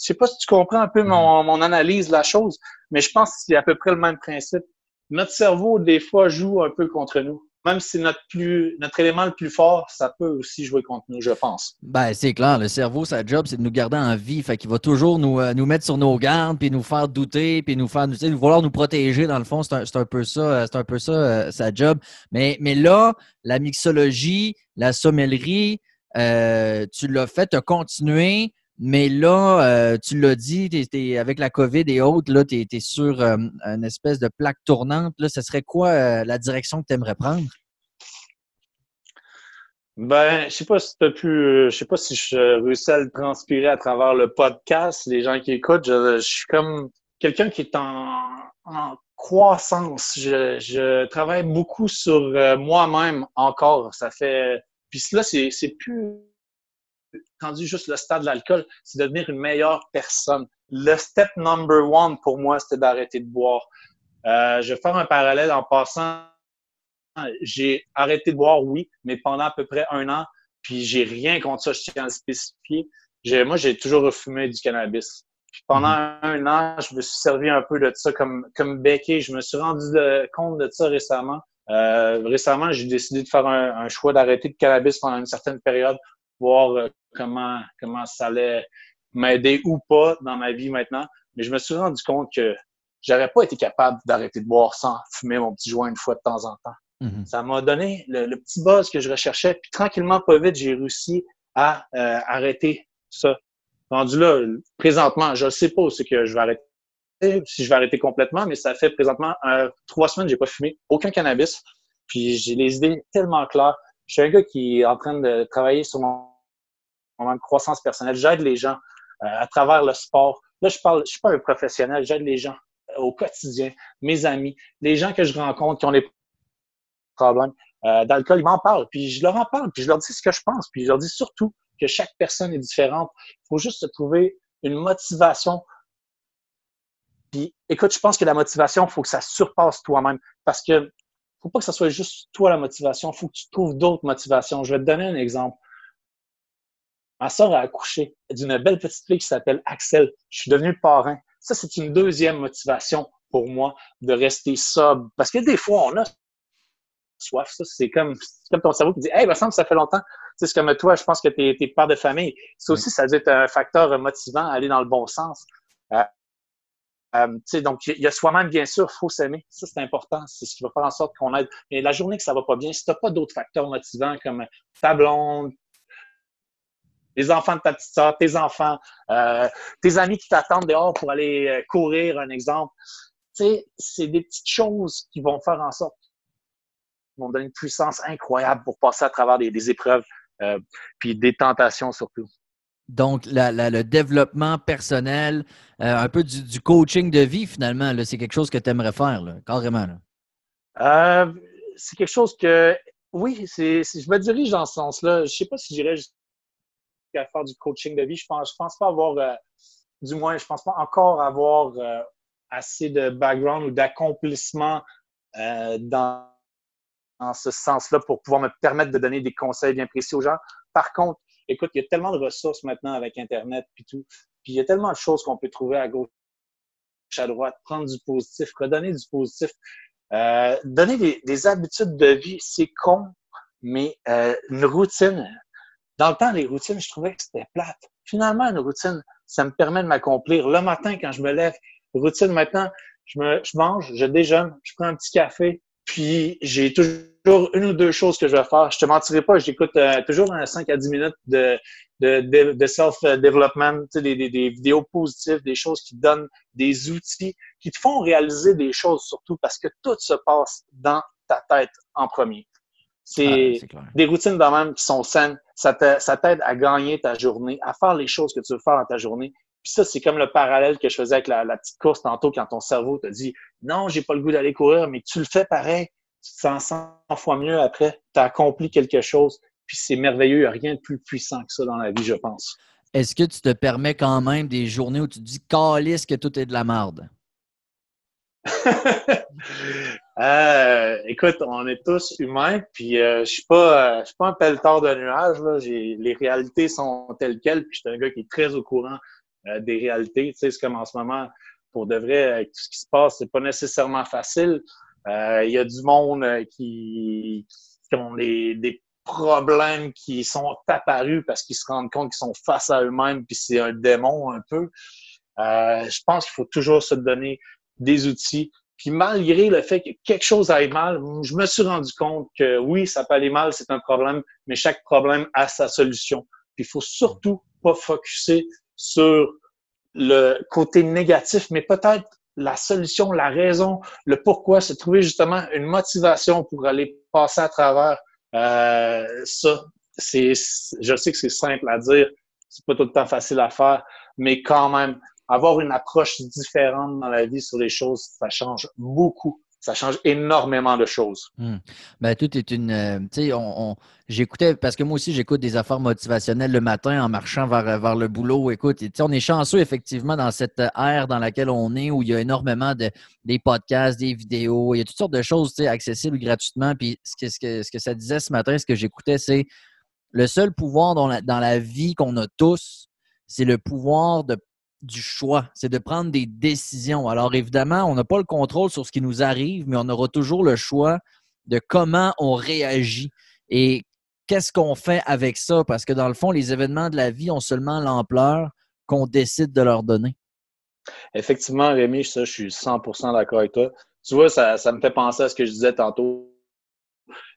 Je sais pas si tu comprends un peu mon, mon analyse de la chose, mais je pense que c'est à peu près le même principe. Notre cerveau, des fois, joue un peu contre nous. Même si notre plus notre élément le plus fort, ça peut aussi jouer contre nous, je pense. Ben, c'est clair, le cerveau, sa job, c'est de nous garder en vie. Fait qu'il va toujours nous, euh, nous mettre sur nos gardes, puis nous faire douter, puis nous faire nous, vouloir nous protéger, dans le fond, c'est un, un, peu ça, euh, c'est un peu ça, euh, sa job. Mais, mais là, la mixologie, la sommellerie, tu l'as fait, tu as continué. Mais là, euh, tu l'as dit, avec la COVID et autres, là, tu es, sur euh, une espèce de plaque tournante. Là, ce serait quoi euh, la direction que tu aimerais prendre? Ben, je sais pas si pu, je sais pas si je réussis à le transpirer à travers le podcast, les gens qui écoutent. Je, suis comme quelqu'un qui est en, croissance. Je, je, travaille beaucoup sur moi-même encore. Ça fait, puis là, c'est plus rendu juste le stade de l'alcool, c'est devenir une meilleure personne. Le step number one pour moi, c'était d'arrêter de boire. Euh, je vais faire un parallèle en passant. J'ai arrêté de boire, oui, mais pendant à peu près un an, puis j'ai rien contre ça, je tiens à le spécifier. Moi, j'ai toujours refumé du cannabis. Puis pendant mm-hmm. un an, je me suis servi un peu de ça comme, comme béquet. Je me suis rendu compte de ça récemment. Euh, récemment, j'ai décidé de faire un choix d'arrêter de cannabis pendant une certaine période voir euh, comment, comment ça allait m'aider ou pas dans ma vie maintenant. Mais je me suis rendu compte que j'aurais pas été capable d'arrêter de boire sans fumer mon petit joint une fois de temps en temps. Mm-hmm. Ça m'a donné le, petit buzz que je recherchais. Puis tranquillement, pas vite, j'ai réussi à euh, arrêter ça. Rendu là, présentement, je ne sais pas ce que je vais arrêter, si je vais arrêter complètement, mais ça fait présentement euh, trois semaines que j'ai pas fumé aucun cannabis. Puis j'ai les idées tellement claires. Je suis un gars qui est en train de travailler sur mon de croissance personnelle. J'aide les gens euh, à travers le sport. Là, je parle, je suis pas un professionnel, j'aide les gens euh, au quotidien, mes amis, les gens que je rencontre qui ont des problèmes euh, d'alcool, ils m'en parlent, puis je leur en parle, puis je leur dis ce que je pense, puis je leur dis surtout que chaque personne est différente. Il faut juste se trouver une motivation. Puis, écoute, je pense que la motivation, il faut que ça surpasse toi-même, parce que faut pas que ça soit juste toi la motivation, il faut que tu trouves d'autres motivations. Je vais te donner un exemple. Ma soeur a accouché d'une belle petite fille qui s'appelle Axel. Je suis devenu parrain. Ça, c'est une deuxième motivation pour moi de rester sobre. Parce que des fois, on a soif. C'est comme, comme ton cerveau qui dit Hey, me ça fait longtemps. C'est comme toi, je pense que tu es, père de famille. Ça aussi, ça doit être un facteur motivant à aller dans le bon sens. Euh, euh, donc, il y a soi-même, bien sûr, il faut s'aimer. Ça, c'est important. C'est ce qui va faire en sorte qu'on aide. Mais la journée que ça va pas bien, si tu n'as pas d'autres facteurs motivants comme ta blonde, les enfants de ta petite soeur, tes enfants, euh, tes amis qui t'attendent dehors pour aller euh, courir, un exemple. Tu sais, c'est des petites choses qui vont faire en sorte vont donner une puissance incroyable pour passer à travers des, épreuves, euh, puis des tentations surtout. Donc, le développement personnel, un peu du, coaching de vie, finalement, c'est quelque chose que tu aimerais faire, carrément. c'est quelque chose que, oui, c'est, je me dirige dans ce sens-là. Je ne sais pas si j'irais à faire du coaching de vie. Je pense, je pense pas avoir, euh, du moins, je pense pas encore avoir euh, assez de background ou d'accomplissement euh, dans, ce sens-là pour pouvoir me permettre de donner des conseils bien précis aux gens. Par contre, écoute, il y a tellement de ressources maintenant avec Internet puis tout. Puis il y a tellement de choses qu'on peut trouver à gauche, à droite, prendre du positif, redonner du positif. donner des, habitudes de vie, c'est con, mais une routine, dans le temps, les routines, je trouvais que c'était plate. Finalement, une routine, ça me permet de m'accomplir. Le matin, quand je me lève, routine maintenant, je, me, je mange, je déjeune, je prends un petit café, puis j'ai toujours une ou deux choses que je vais faire. Je te mentirai pas, j'écoute euh, toujours un 5 à 10 minutes de, de, de, self-development, des, des, des, vidéos positives, des choses qui donnent des outils, qui te font réaliser des choses surtout parce que tout se passe dans ta tête en premier. C'est des routines de même qui sont saines. Ça t'aide à gagner ta journée, à faire les choses que tu veux faire dans ta journée. Puis ça, c'est comme le parallèle que je faisais avec la, petite course tantôt quand ton cerveau te dit non, j'ai pas le goût d'aller courir, mais tu le fais pareil. Tu te sens 100 fois mieux après. Tu as accompli quelque chose. Puis c'est merveilleux. Il n'y a rien de plus puissant que ça dans la vie, je pense. Est-ce que tu te permets quand même des journées où tu te dis calisse que tout est de la merde? Euh, écoute, on est tous humains, puis euh, je suis pas, euh, je suis pas un pelleteur de nuages. Là. Les réalités sont telles quelles, puis je suis un gars qui est très au courant des réalités. Tu sais, c'est comme en ce moment, pour de vrai, avec tout ce qui se passe, c'est pas nécessairement facile. Il y a du monde qui, qui ont des, des problèmes qui sont apparus parce qu'ils se rendent compte qu'ils sont face à eux-mêmes, puis c'est un démon un peu. je pense qu'il faut toujours se donner des outils. Puis malgré le fait que quelque chose aille mal, je me suis rendu compte que oui, ça peut aller mal, c'est un problème, mais chaque problème a sa solution. Puis il faut surtout pas focuser sur le côté négatif, mais peut-être la solution, la raison, le pourquoi, c'est trouver justement une motivation pour aller passer à travers euh, ça. C'est, je sais que c'est simple à dire, c'est pas tout le temps facile à faire, mais quand même, avoir une approche différente dans la vie sur les choses, ça change beaucoup. Ça change énormément de choses. Hmm. Ben, tout est une. Euh, tu sais, on, j'écoutais, parce que moi aussi, j'écoute des affaires motivationnelles le matin en marchant vers, vers le boulot. Écoute, on est chanceux, effectivement, dans cette ère dans laquelle on est, où il y a énormément de des podcasts, des vidéos, il y a toutes sortes de choses accessibles gratuitement. Puis ce que, ce, que, ce que ça disait ce matin, ce que j'écoutais, c'est le seul pouvoir dans la, dans la vie qu'on a tous, c'est le pouvoir de du choix, c'est de prendre des décisions. Alors évidemment, on n'a pas le contrôle sur ce qui nous arrive, mais on aura toujours le choix de comment on réagit et qu'est-ce qu'on fait avec ça, parce que dans le fond, les événements de la vie ont seulement l'ampleur qu'on décide de leur donner. Effectivement, Rémi, ça, je suis 100% d'accord avec toi. Tu vois, ça, ça me fait penser à ce que je disais tantôt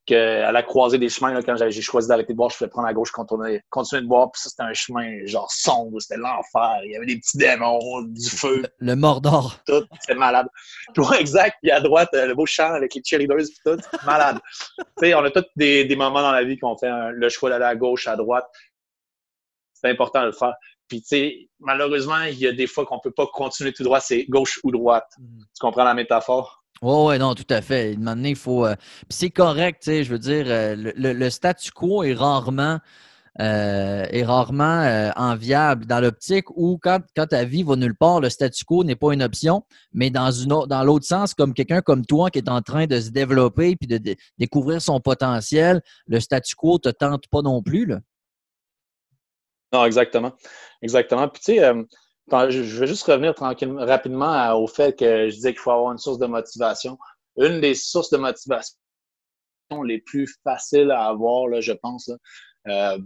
qu'à la croisée des chemins, là, quand j'ai choisi d'arrêter de boire, je faisais prendre à gauche, continuer, continuer de boire, puis ça, c'était un chemin genre sombre, c'était l'enfer. Il y avait des petits démons, du feu. Le, Mordor. Tout, c'était malade. Puis exact, puis à droite, euh, le beau champ avec les cheerleaders, puis tout, malade. tu sais, on a tous des, des, moments dans la vie qu'on fait le choix d'aller à gauche, à droite. C'est important de le faire. Puis, tu sais, malheureusement, il y a des fois qu'on peut pas continuer tout droit, c'est gauche ou droite. Mm. Tu comprends la métaphore? Oui, ouais, non, tout à fait. il faut. Euh, c'est correct, tu sais, je veux dire, euh, le, statu quo est rarement. Euh, est rarement enviable dans l'optique où quand, quand ta vie va nulle part, le statu quo n'est pas une option, mais dans une dans l'autre sens, comme quelqu'un comme toi qui est en train de se développer puis de, découvrir son potentiel, le statu quo te tente pas non plus. Là. Non, exactement. Exactement. Puis tu sais, je vais juste revenir tranquillement, rapidement au fait que je disais qu'il faut avoir une source de motivation. Une des sources de motivation les plus faciles à avoir, là, je pense. Euh,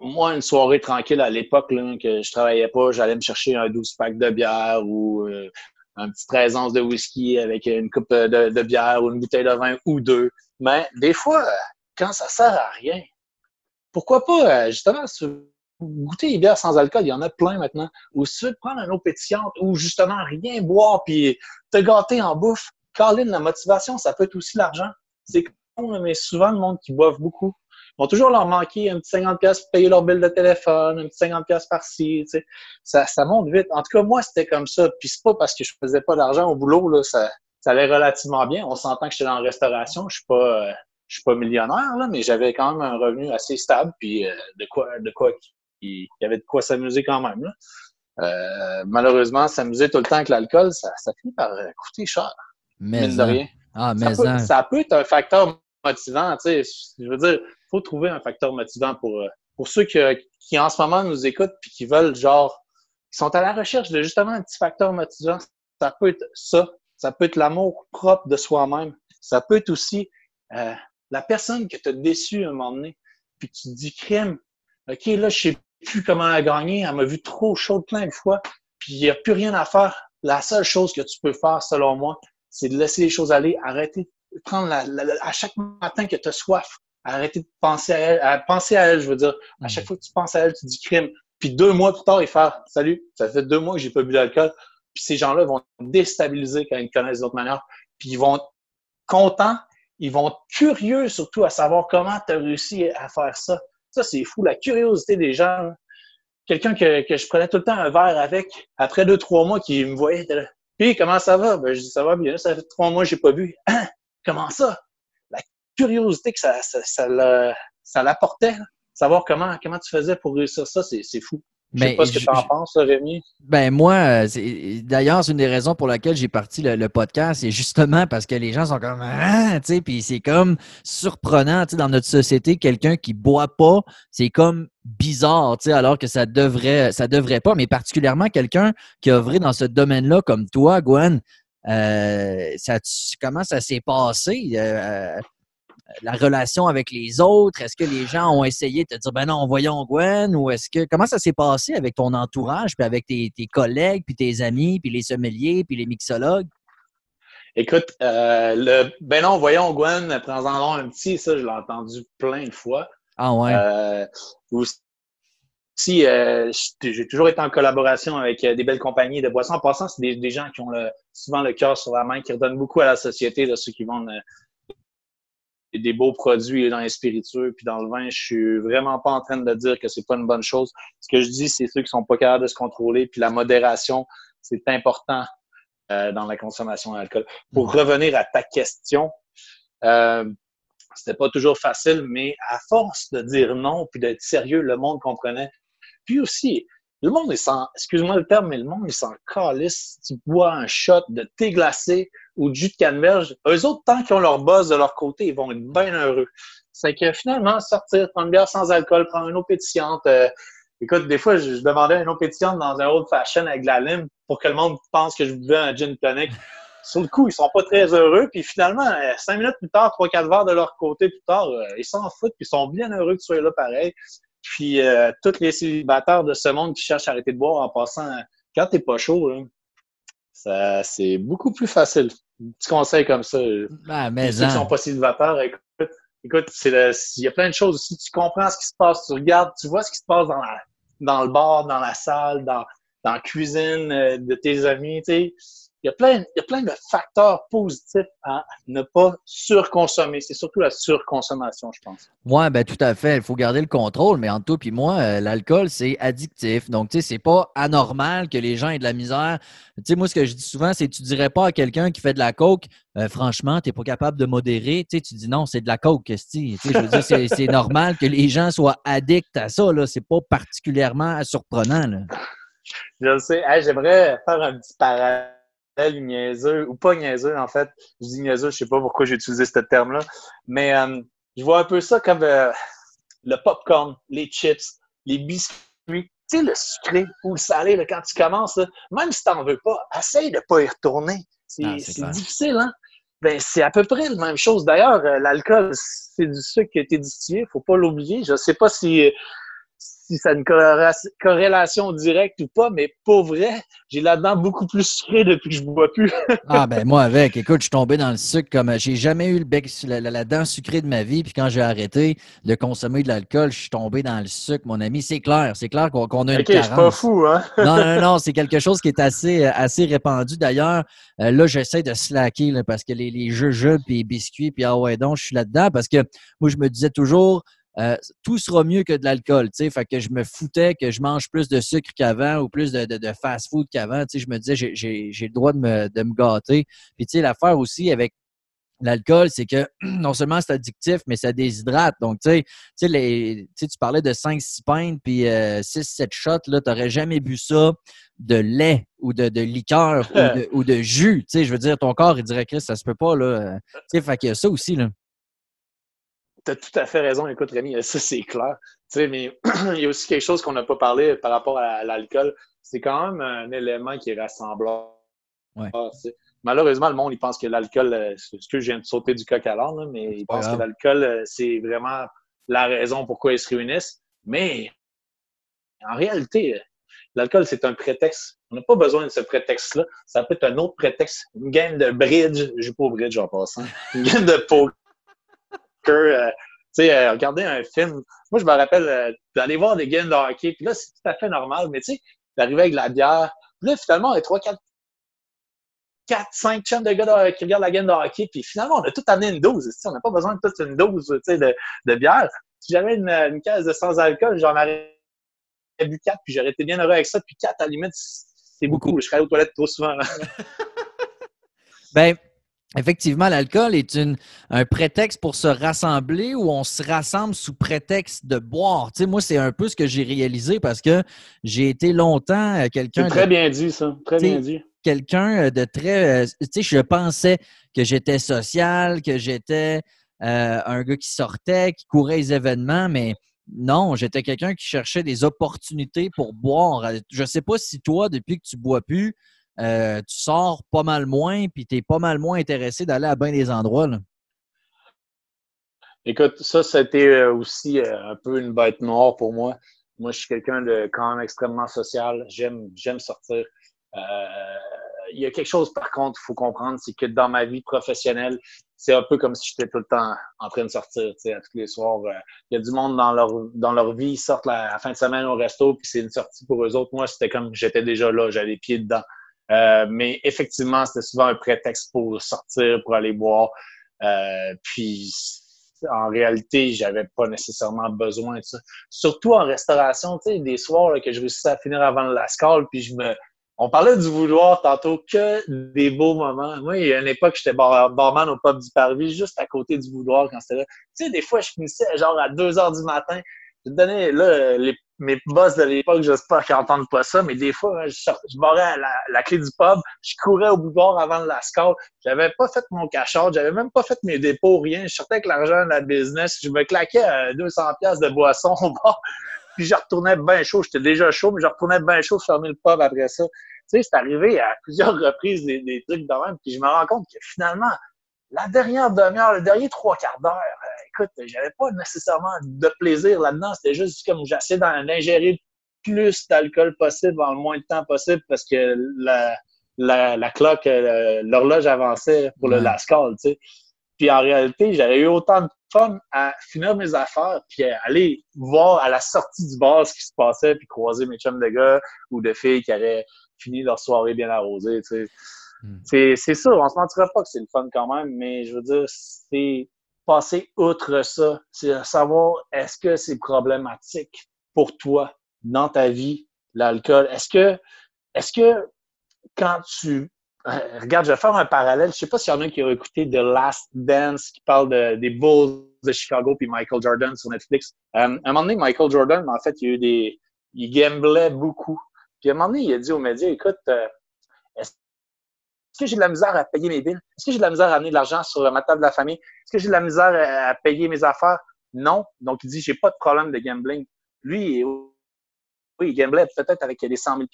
moi, une soirée tranquille à l'époque, que je travaillais pas, j'allais me chercher un 12 pack de bière ou euh, un petit 13 onces de whisky avec une coupe de, bière ou une bouteille de vin ou deux. Mais des fois, quand ça sert à rien, pourquoi pas, euh, justement, goûter les bières sans alcool, il y en a plein maintenant. Ou si tu prendre un eau pétillante ou justement rien boire puis te gâter en bouffe, Caroline, la motivation, ça peut être aussi l'argent. C'est con, mais souvent, le monde qui boive beaucoup vont toujours leur manquer un petit 50$ pour payer leur bill de téléphone, un petit 50$ par-ci. Tu sais. ça, ça monte vite. En tout cas, moi, c'était comme ça. Puis c'est pas parce que je faisais pas d'argent au boulot, là, ça, ça allait relativement bien. On s'entend que j'étais dans la restauration. Je suis pas, euh, je suis pas millionnaire, là, mais j'avais quand même un revenu assez stable. Puis euh, de quoi, de quoi, il y avait de quoi s'amuser quand même. Là. Euh, malheureusement, s'amuser tout le temps avec l'alcool, ça, ça finit par coûter cher. Mais de rien. Ah, mais ça, peut, ça peut être un facteur motivant. Tu sais, je veux dire, il faut trouver un facteur motivant pour, euh, pour ceux qui, qui en ce moment nous écoutent puis qui veulent, genre, qui sont à la recherche de justement un petit facteur motivant. Ça peut être ça. Ça peut être l'amour propre de soi-même. Ça peut être aussi euh, la personne que tu as déçue à un moment donné, puis tu te dis, crème, OK, là, je sais plus comment elle gagner. Elle m'a vu trop chaude plein de fois, puis il n'y a plus rien à faire. La seule chose que tu peux faire, selon moi, c'est de laisser les choses aller, arrêter, prendre la, à chaque matin que tu as soif, arrêter de penser à elle, à penser à elle, je veux dire. À chaque mm. fois que tu penses à elle, tu dis crime. Puis deux mois plus tard, il fait Salut, ça fait deux mois que j'ai pas bu d'alcool. Puis ces gens-là vont déstabiliser quand ils connaissent d'autres manières. Puis ils vont être contents, ils vont être curieux surtout à savoir comment tu as réussi à faire ça. Ça, c'est fou, la curiosité des gens. Quelqu'un que, je prenais tout le temps un verre avec, après deux, trois mois, qui me voyait, puis comment ça va? Ben, je dis, ça va bien, ça fait trois mois que j'ai pas bu. comment ça? curiosité que ça, ça, ça l'apportait. Savoir comment, comment tu faisais pour réussir ça, c'est fou. Je sais pas ce que tu en penses, Rémi. Ben moi, d'ailleurs, c'est une des raisons pour laquelle j'ai parti le, podcast, c'est justement parce que les gens sont comme ah, tu sais, puis c'est comme surprenant, tu sais, dans notre société, quelqu'un qui boit pas, c'est comme bizarre, tu sais, alors que ça devrait, ça devrait pas, mais particulièrement quelqu'un qui a œuvré dans ce domaine-là comme toi, Gwen. Euh, ça, comment ça s'est passé? Euh, la relation avec les autres? Est-ce que les gens ont essayé de te dire, ben non, voyons Gwen, ou est-ce que, comment ça s'est passé avec ton entourage, puis avec tes, collègues, puis tes amis, puis les sommeliers, puis les mixologues? Écoute, euh, le ben non, voyons Gwen, prends-en un petit, ça, je l'ai entendu plein de fois. Ah ouais. Euh, aussi, euh, j'ai toujours été en collaboration avec des belles compagnies de boissons. En passant, c'est des, gens qui ont souvent le cœur sur la main, qui redonnent beaucoup à la société, de ceux qui vendent des beaux produits dans les spiritueux puis dans le vin. Je suis vraiment pas en train de dire que c'est pas une bonne chose. Ce que je dis, c'est ceux qui sont pas capables de se contrôler. Puis la modération, c'est important euh, dans la consommation d'alcool. Pour revenir à ta question, euh, c'était pas toujours facile, mais à force de dire non puis d'être sérieux, le monde comprenait. Puis aussi, le monde est sans, excuse-moi le terme, mais le monde est sans calice. Tu bois un shot de thé glacé ou de jus de canneberge. Eux autres, tant qu'ils ont leur buzz de leur côté, ils vont être bien heureux. C'est que finalement, sortir, prendre une bière sans alcool, prendre une eau pétillante. Euh, écoute, des fois, je, demandais une eau pétillante dans un old fashion avec de la lime pour que le monde pense que je buvais un gin tonic. Sur le coup, ils sont pas très heureux. Puis finalement, euh, cinq minutes plus tard, trois, quatre verres de leur côté plus tard, euh, ils s'en foutent. Puis ils sont bien heureux que tu sois là pareil. Puis tous les célibataires de ce monde qui cherchent à arrêter de boire en passant, quand t'es pas chaud, ça c'est beaucoup plus facile. Petit conseil comme ça. Ben, mais ceux qui sont pas célibataires, écoute, écoute, il y a plein de choses. Si tu comprends ce qui se passe, tu regardes, tu vois ce qui se passe dans, la, dans le bar, dans la salle, dans, dans la cuisine euh, de tes amis, tu sais il y, a plein, il y a plein de facteurs positifs à ne pas surconsommer. C'est surtout la surconsommation, je pense. Oui, ben tout à fait. Il faut garder le contrôle, mais en tout puis moi, euh, l'alcool, c'est addictif. Donc, tu sais, c'est pas anormal que les gens aient de la misère. Tu sais, moi, ce que je dis souvent, c'est tu dirais pas à quelqu'un qui fait de la coke, euh, franchement, tu n'es pas capable de modérer. Tu sais, tu dis non, c'est de la coke, tu sais, je veux dire, c'est normal que les gens soient addicts à ça, là. C'est pas particulièrement surprenant, là. Je le sais. J'aimerais faire un petit parallèle niaiseux, ou pas niaiseux en fait. Je dis niaiseux, je sais pas pourquoi j'ai utilisé ce terme-là. Mais euh, je vois un peu ça comme euh, le popcorn, les chips, les biscuits. tu sais, le sucré ou le salé, quand tu commences, même si tu n'en veux pas, essaye de ne pas y retourner. C'est ah, difficile, hein? Ben, c'est à peu près la même chose. D'ailleurs, euh, l'alcool, c'est du sucre qui a été distillé, faut pas l'oublier. Je ne sais pas si si ça a une corrélation directe ou pas, mais pour vrai, j'ai là-dedans beaucoup plus sucré depuis que je bois plus. ah ben moi avec, écoute, je suis tombé dans le sucre comme j'ai jamais eu le bec la, la, dent sucrée de ma vie, puis quand j'ai arrêté de consommer de l'alcool, je suis tombé dans le sucre, mon ami. C'est clair, c'est clair qu'on a une Ok, je suis pas fou, hein? non, non, non, c'est quelque chose qui est assez, assez répandu. D'ailleurs, euh, là, j'essaie de slacker parce que les, les jeux, jeux, puis les biscuits, puis ah ouais donc, je suis là-dedans parce que moi, je me disais toujours, euh, tout sera mieux que de l'alcool. tu sais. Fait que je me foutais que je mange plus de sucre qu'avant ou plus de, de, fast-food qu'avant. Je me disais, j'ai le droit de me, de me gâter. Puis l'affaire aussi avec l'alcool, c'est que non seulement c'est addictif, mais ça déshydrate. Donc, tu sais, tu parlais de 5-6 pintes puis 6-7 euh, shots, là, tu n'aurais jamais bu ça de lait ou de, de liqueur ou, de, ou, de, jus. Tu sais, je veux dire, ton corps, il dirait, Chris, ça se peut pas, là. Tu sais, fait qu'il y a ça aussi, là tu as tout à fait raison. Écoute, Rémi, ça, c'est clair. Tu sais, mais il y a aussi quelque chose qu'on n'a pas parlé par rapport à, l'alcool. C'est quand même un élément qui est rassemblant. Malheureusement, le monde, il pense que l'alcool, euh, ce que je viens de sauter du coq à l'âne, mais il pense que l'alcool, euh, c'est vraiment la raison pourquoi ils se réunissent. Mais en réalité, l'alcool, c'est un prétexte. On n'a pas besoin de ce prétexte-là. Ça peut être un autre prétexte. Une game de bridge. Je joue pas au bridge en passant. Une game de poker euh, tu sais, euh, regarder un film. Moi, je me rappelle euh, d'aller voir des games de hockey, puis là, c'est tout à fait normal, mais tu sais, d'arriver avec la bière. Puis là, finalement, on est 3, 4, 4, 5 chums de gars qui regardent la game de hockey, puis finalement, on a tout amené une dose. On n'a pas besoin de toute une dose de, de bière. Si j'avais une, une caisse de sans-alcool, j'en aurais bu 4, puis j'aurais été bien heureux avec ça. Puis 4, à la limite, c'est beaucoup. Je serais aux toilettes trop souvent. ben, Effectivement, l'alcool est une, un prétexte pour se rassembler ou on se rassemble sous prétexte de boire. Tu sais, moi, c'est un peu ce que j'ai réalisé parce que j'ai été longtemps euh, quelqu'un. Très bien dit, ça. Très bien dit. Quelqu'un euh, de très. Euh, tu sais, je pensais que j'étais social, que j'étais un gars qui sortait, qui courait les événements, mais non, j'étais quelqu'un qui cherchait des opportunités pour boire. Je ne sais pas si toi, depuis que tu bois plus, euh, tu sors pas mal moins, puis tu es pas mal moins intéressé d'aller à bien des endroits. Écoute, ça, c'était euh, aussi euh, un peu une bête noire pour moi. Moi, je suis quelqu'un de quand même extrêmement social. J'aime, j'aime sortir. il y a quelque chose, par contre, il faut comprendre, c'est que dans ma vie professionnelle, c'est un peu comme si j'étais tout le temps en train de sortir, tu sais, à tous les soirs. Il y a du monde dans leur, dans leur vie, ils sortent la, la fin de semaine au resto, puis c'est une sortie pour eux autres. Moi, c'était comme j'étais déjà là, j'avais les pieds dedans. Euh, mais effectivement, c'était souvent un prétexte pour sortir, pour aller boire. Euh, puis en réalité, j'avais pas nécessairement besoin de ça. Surtout en restauration, tu sais, des soirs que je réussissais à finir avant la scale, puis je me... On parlait du vouloir tantôt, que des beaux moments. Moi, il y a une époque, j'étais barman au pub du Parvis, juste à côté du vouloir quand c'était là. Tu sais, des fois, je finissais genre à 2 heures du matin. Je donnais, là, mes boss de l'époque, j'espère qu'ils n'entendent pas ça, mais des fois, hein, je, je barrais la, la, clé du pub, je courais au boudoir avant la score. J'avais pas fait mon cachot, j'avais même pas fait mes dépôts, rien. Je sortais avec l'argent de la business. Je me claquais à 200 pièces de boisson au bord. Puis je retournais bien chaud. J'étais déjà chaud, mais je retournais bien chaud fermer le pub après ça. Tu sais, c'est arrivé à plusieurs reprises des, des trucs de même. Puis je me rends compte que finalement, la dernière demi-heure, le dernier trois quarts d'heure, écoute, j'avais pas nécessairement de plaisir là-dedans. C'était juste comme j'essayais d'ingérer plus d'alcool possible en le moins de temps possible parce que la, la, la cloque, euh, l'horloge avançait pour le last call, tu sais. Puis en réalité, j'avais eu autant de fun à finir mes affaires, puis à aller voir à la sortie du bar ce qui se passait, puis croiser mes chums de gars ou de filles qui avaient fini leur soirée bien arrosée, tu sais. Hmm. C'est ça, on se mentira pas que c'est le fun quand même, mais je veux dire, c'est passer outre ça, c'est savoir est-ce que c'est problématique pour toi dans ta vie, l'alcool? Est-ce que, est-ce que quand tu euh, regarde, je vais faire un parallèle. Je sais pas s'il y en a qui ont écouté The Last Dance qui parle des Bulls de Chicago puis Michael Jordan sur Netflix. Euh, à un moment donné, Michael Jordan, en fait, il a eu des, il gamblait beaucoup. Puis à un moment donné, il a dit aux médias, écoute, euh, est-ce que j'ai de la misère à payer mes billes? Est-ce que j'ai de la misère à amener de l'argent sur ma table de la famille? Est-ce que j'ai de la misère à payer mes affaires? Non. Donc, il dit, j'ai pas de problème de gambling. Lui, oui, il gamblait peut-être avec des 100 000